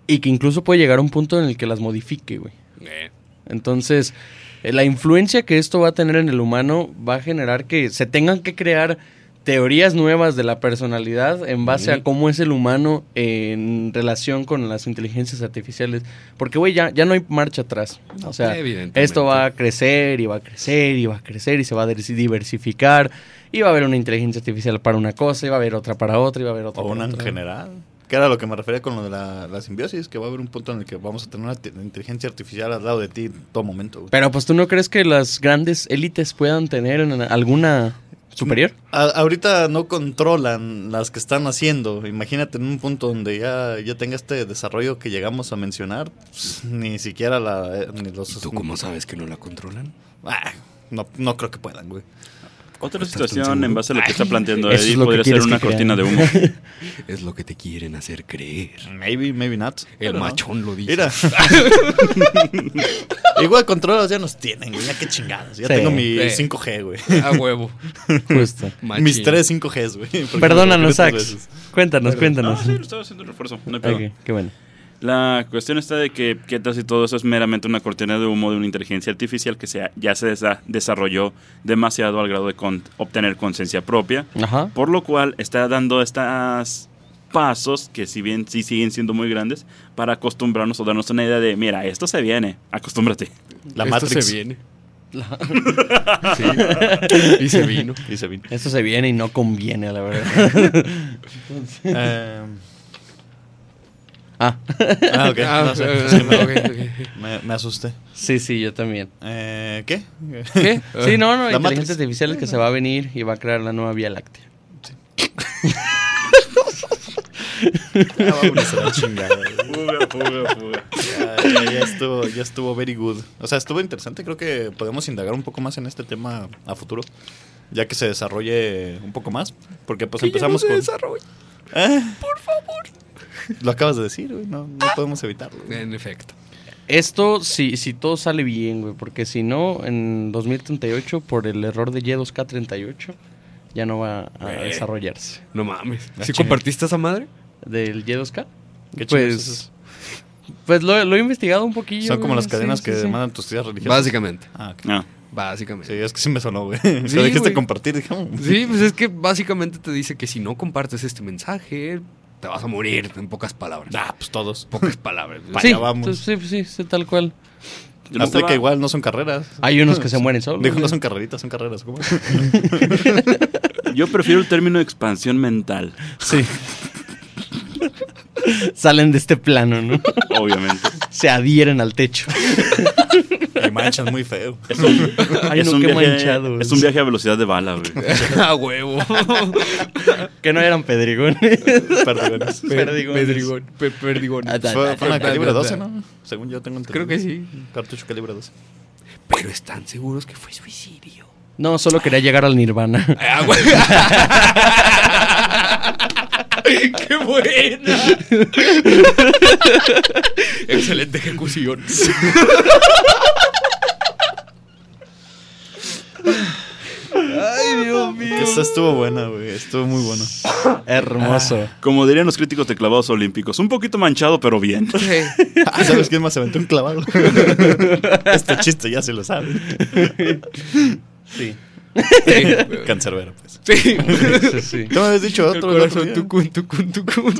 C: y que incluso puede llegar a un punto en el que las modifique, güey.
A: Eh,
C: Entonces, eh, la influencia que esto va a tener en el humano va a generar que se tengan que crear teorías nuevas de la personalidad en base a cómo es el humano en relación con las inteligencias artificiales. Porque, güey, ya, ya no hay marcha atrás. O sea, esto va a crecer y va a crecer y va a crecer y se va a diversificar. Y va a haber una inteligencia artificial para una cosa, y va a haber otra para otra, y va a haber otra
B: O
C: para
B: una en
C: otra.
B: general. Que era lo que me refería con lo de la, la simbiosis, que va a haber un punto en el que vamos a tener una te- inteligencia artificial al lado de ti en todo momento. güey.
C: Pero pues tú no crees que las grandes élites puedan tener en- alguna superior?
B: A- ahorita no controlan las que están haciendo. Imagínate en un punto donde ya, ya tenga este desarrollo que llegamos a mencionar, pues, ni siquiera la, eh, ni los...
A: ¿Y tú cómo sabes que no la controlan?
B: Ah, no, no creo que puedan, güey.
D: Otra
A: ¿Estás tan
D: situación en base a lo que está planteando Eddie podría ser una
C: que
D: cortina de humo.
A: Es lo que te quieren hacer creer.
B: Maybe, maybe not.
A: El
B: Pero no.
A: machón lo dice.
B: Mira. Igual controlas ya nos tienen, güey. Ya qué chingados. Ya
C: Sí.
B: tengo mi
A: Sí.
B: 5G, güey.
A: A huevo.
C: Justo.
A: Machín.
B: Mis tres 5Gs, güey.
C: Perdónanos, Sax.
B: tres veces.
C: Cuéntanos,
D: No,
C: cuéntanos.
D: sí, lo estaba haciendo el refuerzo. No hay pedo.
C: Ok, qué bueno.
D: La cuestión está de que qué tal si todo eso es meramente una cortina de humo de una inteligencia artificial que se, ya se desa- desarrolló demasiado al grado de con- obtener conciencia propia,
C: Ajá.
D: por lo cual está dando estos pasos que si bien sí siguen siendo muy grandes para acostumbrarnos o darnos una idea de, mira, esto se viene, acostúmbrate.
B: La
A: Esto
B: Matrix.
A: se viene. Sí. Y se vino.
B: Y se vino.
C: Esto se viene y no conviene, a la verdad.
B: Eh,
C: ah,
B: ah, ok.
A: Ah,
B: no sé.
A: eh,
B: Sí, me,
A: ok, ok.
B: me- me asusté.
C: sí, sí, yo también.
B: Eh, ¿Qué?
A: ¿Qué?
C: Sí, no, no,
B: La
C: inteligencia
B: Matrix.
C: artificial es que se va a venir y va a crear la nueva Vía Láctea.
B: Ah, vámonos a la chingada.
D: Fuga, fuga, fuga.
B: Ya, ya- ya estuvo, ya estuvo very good. O sea, estuvo interesante. Creo que podemos indagar un poco más en este tema a futuro. Ya que se desarrolle un poco más. Porque pues empezamos con...
A: desarrollo.
B: Por favor. Lo acabas de decir, güey. No, no podemos evitarlo. güey.
A: En efecto.
C: Esto, si, si todo sale bien, güey, porque si no, en 2038, por el error de Y2K38, ya no va a desarrollarse.
A: No mames. ¿Sí compartiste esa madre?
C: ¿Del Y2K?
B: ¿Qué chingados es
C: Pues, pues lo, lo he investigado un poquillo.
B: Son como
C: güey,
B: las cadenas
C: sí,
B: que
C: sí, sí.
B: mandan tus tías religiosas.
A: Básicamente.
B: Ah, ok.
D: No.
A: Básicamente.
B: Sí, es que sí me sonó, güey. Sí, lo dijiste
A: güey.
B: compartir, "Mm".
A: Sí, pues es que básicamente te dice que si no compartes este mensaje, te vas a morir, en pocas palabras.
B: Ah, pues todos.
A: Pocas palabras.
B: Pa'
C: Sí,
B: allá vamos.
C: pues, sí, sí, sí, tal cual.
D: Yo no
B: Aplica
D: estaba-
B: igual, no son carreras.
C: Hay unos que se mueren solos.
B: Dijo, no son carreritas, son carreras. ¿Cómo?
D: Yo prefiero el término expansión mental,
C: Sí. Salen de este plano, ¿no?
D: obviamente.
C: Se adhieren al techo.
B: Me manchan muy feo.
D: Es un,
C: Ay,
D: es
C: no,
D: un
C: qué
D: viaje,
C: manchado.
D: es un viaje a velocidad de bala, güey.
A: a huevo.
C: Que no eran pedrigones.
B: Perdigones.
C: Perdigones.
A: Perdigón. pe- perdigón.
C: Ah,
B: Fue, fue una calibre
A: da,
B: 12,
A: da.
B: ¿no? Según yo tengo entendido.
A: Creo que sí.
B: Cartucho calibre 12.
A: Pero están seguros que fue suicidio.
C: No, solo quería llegar al nirvana.
A: Ah, güey. ¡Qué buena! Excelente ejecución. Ay, Dios mío.
B: Esta estuvo buena, güey. Estuvo muy bueno.
C: Hermoso.
D: Como dirían los críticos de clavados olímpicos, un poquto manchado, pero bien.
B: Ah, ¿Sabes quién más se aventó un clavado? este chiste ya se lo sabe.
C: Sí.
B: Cancerbero, pues.
A: Sí.
C: Sí, sí.
B: ¿Qué me habías dicho otro? el otro
A: corazón tucun, tucun, tucun.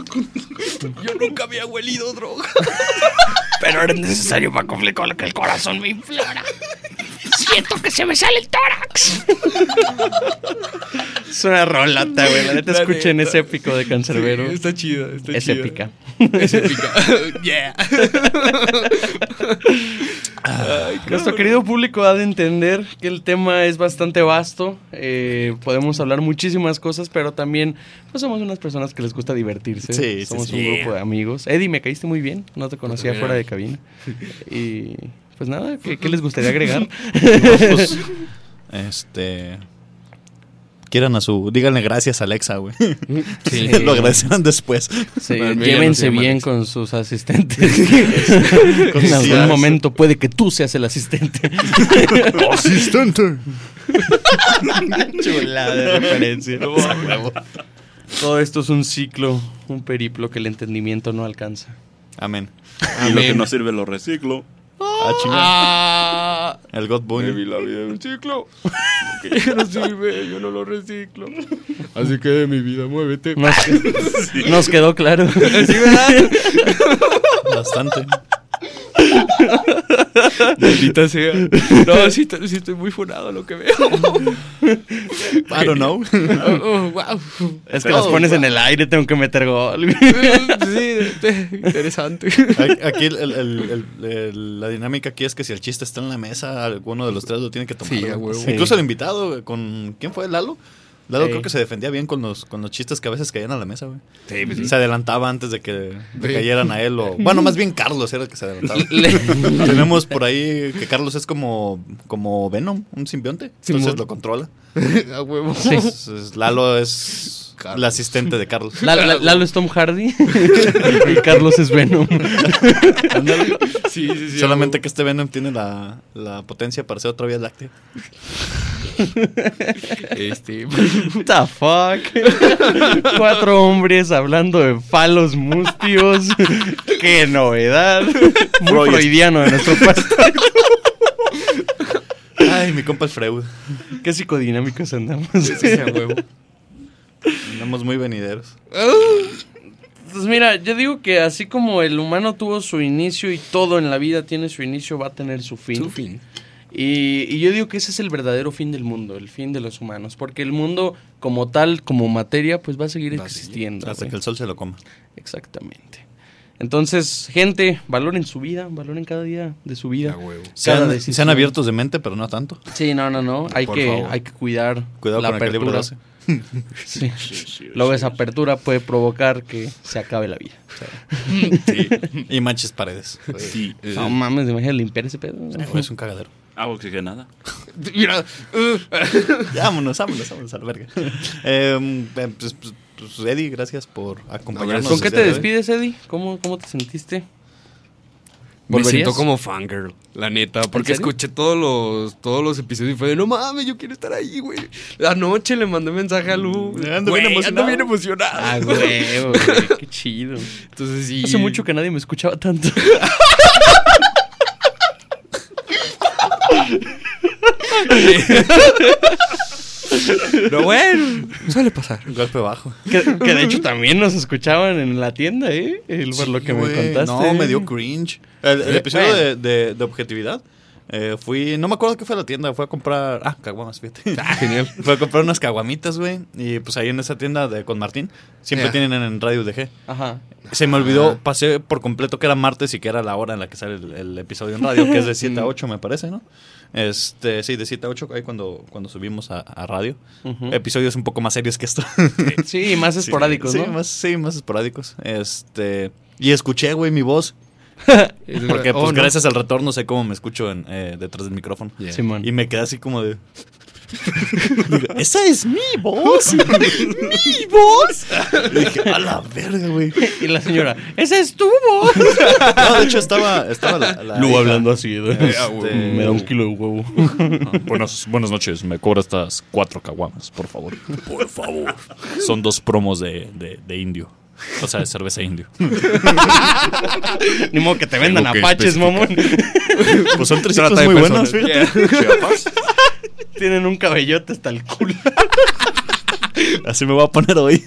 A: Yo nunca había huelido droga.
C: Pero era necesario para cumplir con lo que el corazón me implora.
E: Siento que se me sale el tórax.
C: Es una rolata, güey. La neta, escuchen ese épico de Cancerbero.
A: Sí, está chido, está
C: es
A: chido.
C: épica.
A: Es épica. yeah.
C: Nuestro querido público ha de entender que el tema es bastante vasto. eh, podemos hablar muchísimas cosas, pero también pues, somos unas personas que les gusta divertirse.
B: Sí, sí,
C: somos
B: sí.
C: un grupo de amigos. Eddie, me caíste muy bien. No te conocía fuera de cabina. Y pues nada, ¿qué, qué les gustaría agregar?
B: Pues, este. Quieran a su. Díganle gracias a Alexa, güey.
A: Sí.
B: Lo agradecerán después.
C: Sí, llévense bien con sus asistentes. en algún momento puede que tú seas el asistente.
B: ¡Asistente!
C: Chulada de referencia. Todo esto es un ciclo, un periplo que el entendimiento no alcanza.
B: Amén.
D: Y lo que
A: Amén.
D: no sirve lo reciclo.
B: Ah, chinga.
A: Ah,
B: El God Bunny.
A: la vida en ciclo. Que ya no sirve, yo no lo reciclo. Así que de mi vida, muévete.
C: Nos, nos quedó claro.
A: Sí, ¿verdad?
B: Bastante.
A: Maldita sea. No, sí, sí estoy muy funado a lo que veo.
B: I don't know.
A: Oh, oh, wow.
C: Es que las pones en el aire, tengo que meter gol.
A: Sí, te- interesante.
B: Aquí el- el- el- el- el- la dinámica aquí es que si el chiste está en la mesa, alguno de los tres lo tiene que tomar.
A: Sí.
B: Incluso el invitado, con ¿quién fue? Lalo. Lalo
C: Sí.
B: creo que se defendía bien con los, con los chistes que a veces caían a la mesa, güey.
A: Sí, pues sí.
B: Se adelantaba antes de que de cayeran a él o... Bueno, más bien Carlos era el que se adelantaba.
C: Le-
B: Tenemos por ahí que Carlos es como, como Venom, un simbionte. Entonces
A: Simón.
B: lo controla.
A: A huevo.
B: Lalo es
A: Carlos.
B: el asistente de Carlos.
C: La- la- Lalo es Tom Hardy y Carlos es Venom.
A: Sí, sí, sí.
B: Solamente que este Venom tiene la, la potencia para ser otra vía láctea.
A: Este.
C: What the fuck? Cuatro hombres hablando de falos mustios. Qué novedad. Muy
D: Freud.
C: freudiano de nuestro pastor.
B: Ay, mi compa el Freud.
C: Qué psicodinámicos andamos.
A: Sí, sí, a huevo.
B: Andamos muy venideros.
C: Pues mira, yo digo que así como el humano tuvo su inicio y todo en la vida tiene su inicio, va a tener su fin.
A: Su fin.
C: Y, y yo digo que ese es el verdadero fin del mundo, el fin de los humanos. Porque el mundo como tal, como materia, pues va a seguir
A: Va a seguir.
C: existiendo.
B: Hasta que el sol se lo coma.
C: Exactamente. Entonces, gente, valoren su vida, valoren cada día de su vida.
B: Sean, sean abiertos de mente, pero no tanto.
C: Sí, no, no, no. Hay,
A: Por
C: que,
A: favor.
C: hay que cuidar
B: Cuidado
C: la
B: con el calibre
C: apertura.
B: 12.
C: Sí. Luego esa apertura puede provocar que se acabe la vida. O sea,
B: Y manches paredes.
D: Sí.
C: no mames, imagínate limpiar ese pedo.
B: Es un cagadero.
D: Agua oxigenada.
A: Mira. uh,
B: vámonos, vámonos, vámonos a la verga. Eh, pues, pues, pues, Eddie, gracias por acompañarnos.
C: ¿Con qué te despides, Eddie? ¿Cómo, cómo te sentiste?
A: Me
C: ¿Volverías?
A: siento como fangirl, la neta, porque escuché todos los, todos los episodios y fue de, no mames, yo quiero estar ahí, güey. Anoche le mandé mensaje a Lu.
B: Ando
A: Güey,
B: bien emocionado.
A: ando bien emocionado.
C: Ah, güey, güey, qué chido.
A: Entonces sí.
C: Hace mucho que nadie me escuchaba tanto.
A: Pero bueno, suele pasar.
B: Un golpe bajo.
C: que, que de hecho también nos escuchaban en la tienda, ¿eh? El, por lo que me contaste.
B: No, me dio cringe. El, el
C: Eh,
B: episodio
C: bueno.
B: de, de- de objetividad. eh, fui, no me acuerdo qué fue a la tienda, fue a comprar, ah, caguamas, fíjate.
A: Ah, genial.
B: Fue a comprar unas caguamitas, güey. Y pues ahí en esa tienda de, con Martín, siempre tienen en Radio DG.
C: Ajá.
B: Se me olvidó,
A: Ah.
B: pasé por completo que era martes y que era la hora en la que sale el, el episodio en radio, que es de 7 a 8, me parece, ¿no? Este, sí, de 7 a 8, ahí cuando, cuando subimos a, a radio. Episodios un poco más serios que esto.
C: Sí, más esporádicos,
B: sí,
C: ¿no?
B: Más, sí, más esporádicos. Este, y escuché, güey, mi voz. Porque, pues,
A: Oh, no.
B: gracias al retorno sé cómo me escucho en, eh, detrás del micrófono.
A: Yeah.
C: Simón.
B: Y me quedé así como de... Digo, Esa es mi voz. mi voz. Y dije, a la verga, güey.
C: Y la señora, ¡esa es tu voz!
B: No, de hecho estaba, estaba la, la
C: Lu hablando así, ¿no?
B: Este-
C: me da un kilo de huevo.
B: buenas, buenas noches, me cobra estas cuatro caguamas, por favor. Por favor. Son dos promos de, de, de indio. O sea, de cerveza indio.
C: Ni modo que te vendan
B: Tengo que
C: apaches, mamón.
B: Pues son tres
A: de
B: muy
A: personas.
B: buenas, fíjate. Chiapas.
C: Tienen un cabellote hasta el culo.
B: Así me voy a poner hoy.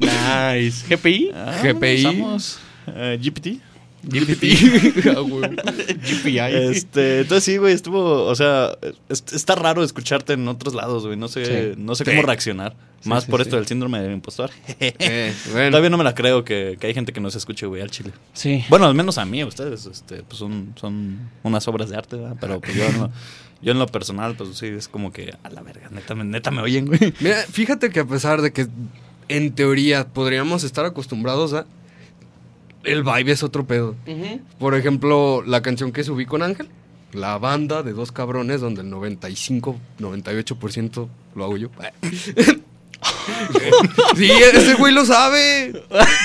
C: Nice. ¿GPI?
B: Ah,
A: GPI.
B: Usamos eh, GPT.
A: GPT. Ah.
C: GPI.
B: Este, entonces sí, güey, estuvo, o sea, es- está raro escucharte en otros lados, güey, no sé,
C: Sí.
B: no sé cómo reaccionar.
C: Sí,
B: Más
C: sí,
B: por esto del síndrome del impostor.
A: Eh, bueno.
B: Todavía no me la creo que, que hay gente que nos escuche, güey, al chile.
C: Sí.
B: Bueno, al menos a mí, ustedes, este, pues son, son unas obras de arte, ¿verdad? Pero pues yo, en lo, yo en lo personal, pues sí, es como que, a la verga, neta, neta me oyen, güey.
A: Mira, fíjate que a pesar de que en teoría podríamos estar acostumbrados a. El vibe es otro pedo. Por ejemplo, la canción que subí con Ángel, la banda de dos cabrones, donde el 95, 98% lo hago yo. sí, ese güey lo sabe.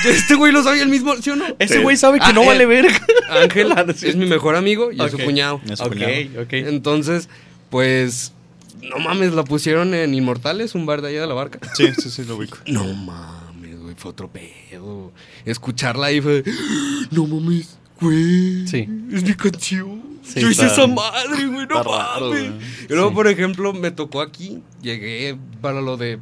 A: Este güey lo sabe el mismo, ¿sí o no?
C: Ese güey sabe que
A: Ah,
C: no
A: eh,
C: vale verga.
A: Ángel
C: Ah,
A: es mi mejor amigo y es su cuñado.
B: Es su
C: Ok,
B: cuñado.
C: ok.
A: Entonces, pues, no mames, la pusieron en Inmortales, un bar de allá de la barca.
B: Sí, sí, sí, lo ubico.
A: No mames, güey, fue otro pedo. Escucharla ahí fue, no mames, güey.
C: Sí.
A: Es mi canción.
C: Sí,
A: Yo hice
B: está-
A: esa madre, güey, no
B: está raro,
A: mames.
B: güey.
A: Y luego,
C: Sí.
A: por ejemplo, me tocó aquí, llegué para lo de...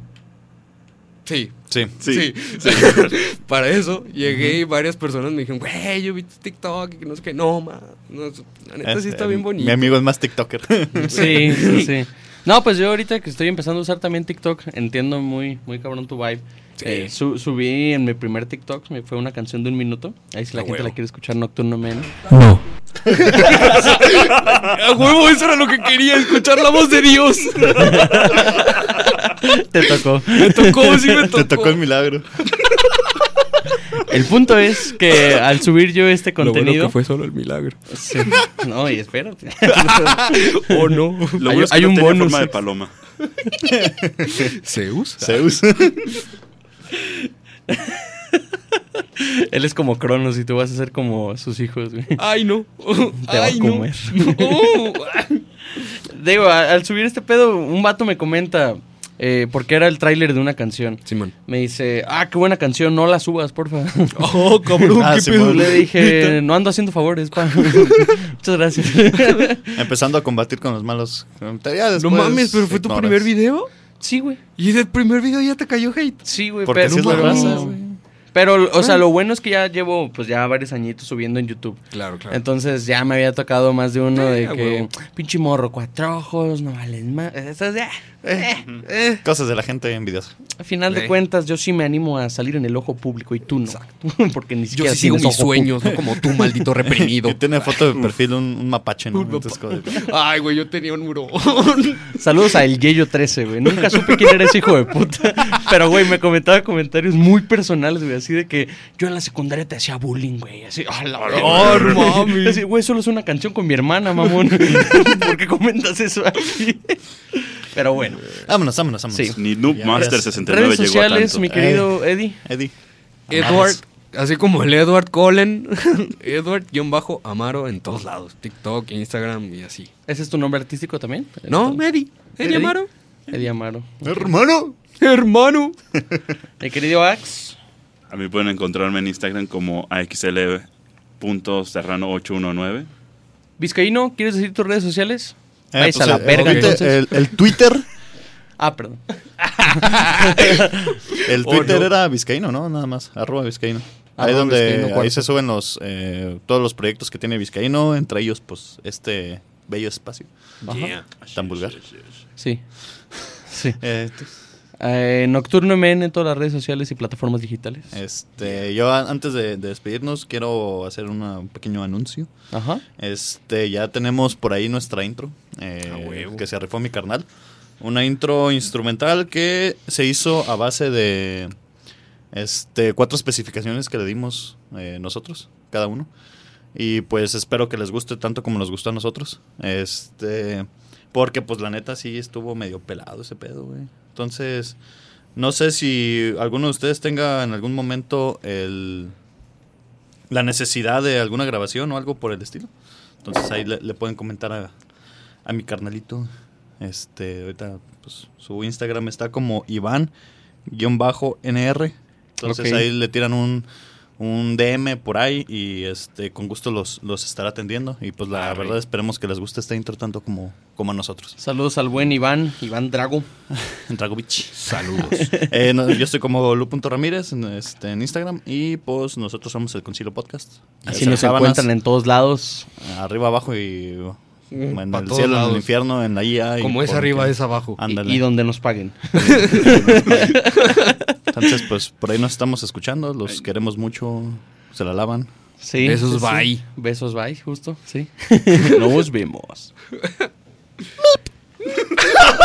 A: Sí,
B: Sí.
A: Sí. Para eso llegué y varias personas me dijeron, güey, yo vi tu TikTok y que no sé qué. No, ma. No, la neta sí está
B: Eh,
A: bien bonito.
B: Mi amigo es más TikToker.
C: Sí, sí, sí. No, pues yo ahorita que estoy empezando a usar también TikTok, entiendo muy, muy cabrón tu vibe.
A: Sí.
C: Eh, su- subí en mi primer TikTok, me fue una canción de un minuto. Ahí si la
A: A
C: gente
A: huevo.
C: la quiere escuchar Nocturno Men.
A: No. A huevo, eso era lo que quería, escuchar la voz de Dios.
C: Te tocó.
A: Me tocó, sí me tocó.
B: Te tocó el milagro.
C: El punto es que al subir yo este
A: Lo bueno
C: contenido.
A: que fue solo el milagro.
C: Sí. No, y espérate.
A: ¿O no?
D: Lo
C: Hay-
D: bueno es que
C: hay
D: no
C: un bonus,
D: forma de paloma.
A: ¿Zeus?
B: Zeus.
C: Él es como Cronos y tú vas a ser como sus hijos, güey.
A: Ay, no.
C: Te va a
A: Ay, no.
C: comer.
A: Oh.
C: Digo, al subir este pedo, un vato me comenta, eh, porque era el tráiler de una canción.
A: Simón.
C: Me dice, ah, qué buena canción, no la subas, porfa.
A: Oh, cabrón,
B: Ah,
A: qué pedo.
C: Le dije, no ando haciendo favores, pa. Muchas gracias.
B: Empezando a combatir con los malos. Ya
A: No mames, pero fue tu primer video.
C: Sí, güey.
A: Y del primer video ya te cayó hate.
C: Sí, güey,
B: Porque
C: pero,
B: así es la
C: pero-
B: raza, güey.
C: pero, o sea, lo bueno es que ya llevo, pues ya varios añitos subiendo en YouTube.
A: Claro, claro.
C: Entonces ya me había tocado más de uno
A: Eh,
C: de que,
A: huevo.
C: pinche morro, cuatro ojos, no valen más. Eso ya.
B: Eh,
A: Eh,
B: Cosas de la gente envidiosa.
C: A final de
A: Eh.
C: cuentas, yo sí me animo a salir en el ojo público y tú no. Porque ni
A: yo
C: siquiera
A: sí sigo mis sueños, no como tú, maldito reprimido.
B: Y tiene foto de perfil un, un mapache, ¿no?
A: Un
B: Entonces,
A: Ay, güey, yo tenía un muro.
C: Saludos a El Yeyo 13, güey. Nunca supe quién era ese hijo de puta. Pero, güey, me comentaba comentarios muy personales, güey. Así de que yo en la secundaria te hacía bullying, güey. Así, ¡ah, la
A: no mames.
C: Así, güey, solo es una canción con mi hermana, mamón. ¿Por qué comentas eso aquí? Pero bueno.
B: Vámonos, vámonos, vámonos.
C: Sí.
D: Ni Noob
B: Ya,
D: Master
B: ya.
D: 69
C: Redes
D: llegó a
C: sociales,
D: tanto.
C: mi querido Eddie.
B: Eddie.
A: Edward, así como el Edward Cullen, Edward-Amaro en todos lados. TikTok, Instagram y así.
C: ¿Ese es tu nombre artístico también?
A: No, Eddie. Eddie
C: Eddie.
A: Amaro.
C: Eddie Amaro.
B: Hermano.
A: Hermano.
C: Mi querido Ax.
D: A mí pueden encontrarme en Instagram como axl.serrano819.
C: Vizcaíno, ¿quieres decir tus redes sociales?
B: Eh,
C: Vais
B: pues,
C: a la
B: el-
C: verga,
B: el,
C: entonces.
B: El, el Twitter.
C: Ah, perdón.
B: El
A: Oh,
B: Twitter
A: no.
B: era Vizcaíno, ¿no? Nada más. Arroba Vizcaíno. Ahí donde
C: Vizcaíno
B: ahí se suben los eh, todos los proyectos que tiene Vizcaíno, entre ellos, pues, este bello espacio.
C: Ajá.
B: Tan vulgar.
C: Sí. Sí.
B: Eh,
C: Eh, Nocturno MN en todas las redes sociales y plataformas digitales.
B: este, yo antes de, de despedirnos quiero hacer una- un pequeño anuncio.
C: Ajá.
B: Este, ya tenemos por ahí nuestra intro, eh, que se rifó mi carnal. Una intro instrumental que se hizo a base de este, cuatro especificaciones que le dimos eh, nosotros, cada uno. Y pues espero que les guste tanto como nos gustó a nosotros. Este, porque pues la neta sí estuvo medio pelado ese pedo, güey. Entonces, no sé si alguno de ustedes tenga en algún momento el, la necesidad de alguna grabación o algo por el estilo. Entonces ahí le, le pueden comentar a, a mi carnalito. Este, ahorita pues, su Instagram está como Iván-NR. Entonces ahí le tiran un, un DM por ahí y este con gusto los, los estará atendiendo. Y pues la
A: Arre.
B: verdad esperemos que les guste este intro tanto como, como a nosotros.
C: Saludos al buen Iván, Iván Drago.
B: Dragovich.
A: Saludos.
B: Eh, no, yo estoy como Lu.ramírez en, este, en Instagram y pues nosotros somos el Concilio Podcast.
C: Así nos
B: sábanas,
C: encuentran en todos lados.
B: Arriba, abajo y en el cielo,
A: lados.
B: en el infierno, en la IA.
A: Como es arriba,
B: que...
A: es abajo.
B: Ándale.
C: Y, y, donde nos paguen.
B: Entonces, pues por ahí nos estamos escuchando. Los queremos mucho. Se la lavan.
C: Sí,
A: Besos, bye.
C: Besos, bye, justo. Sí. nos vemos.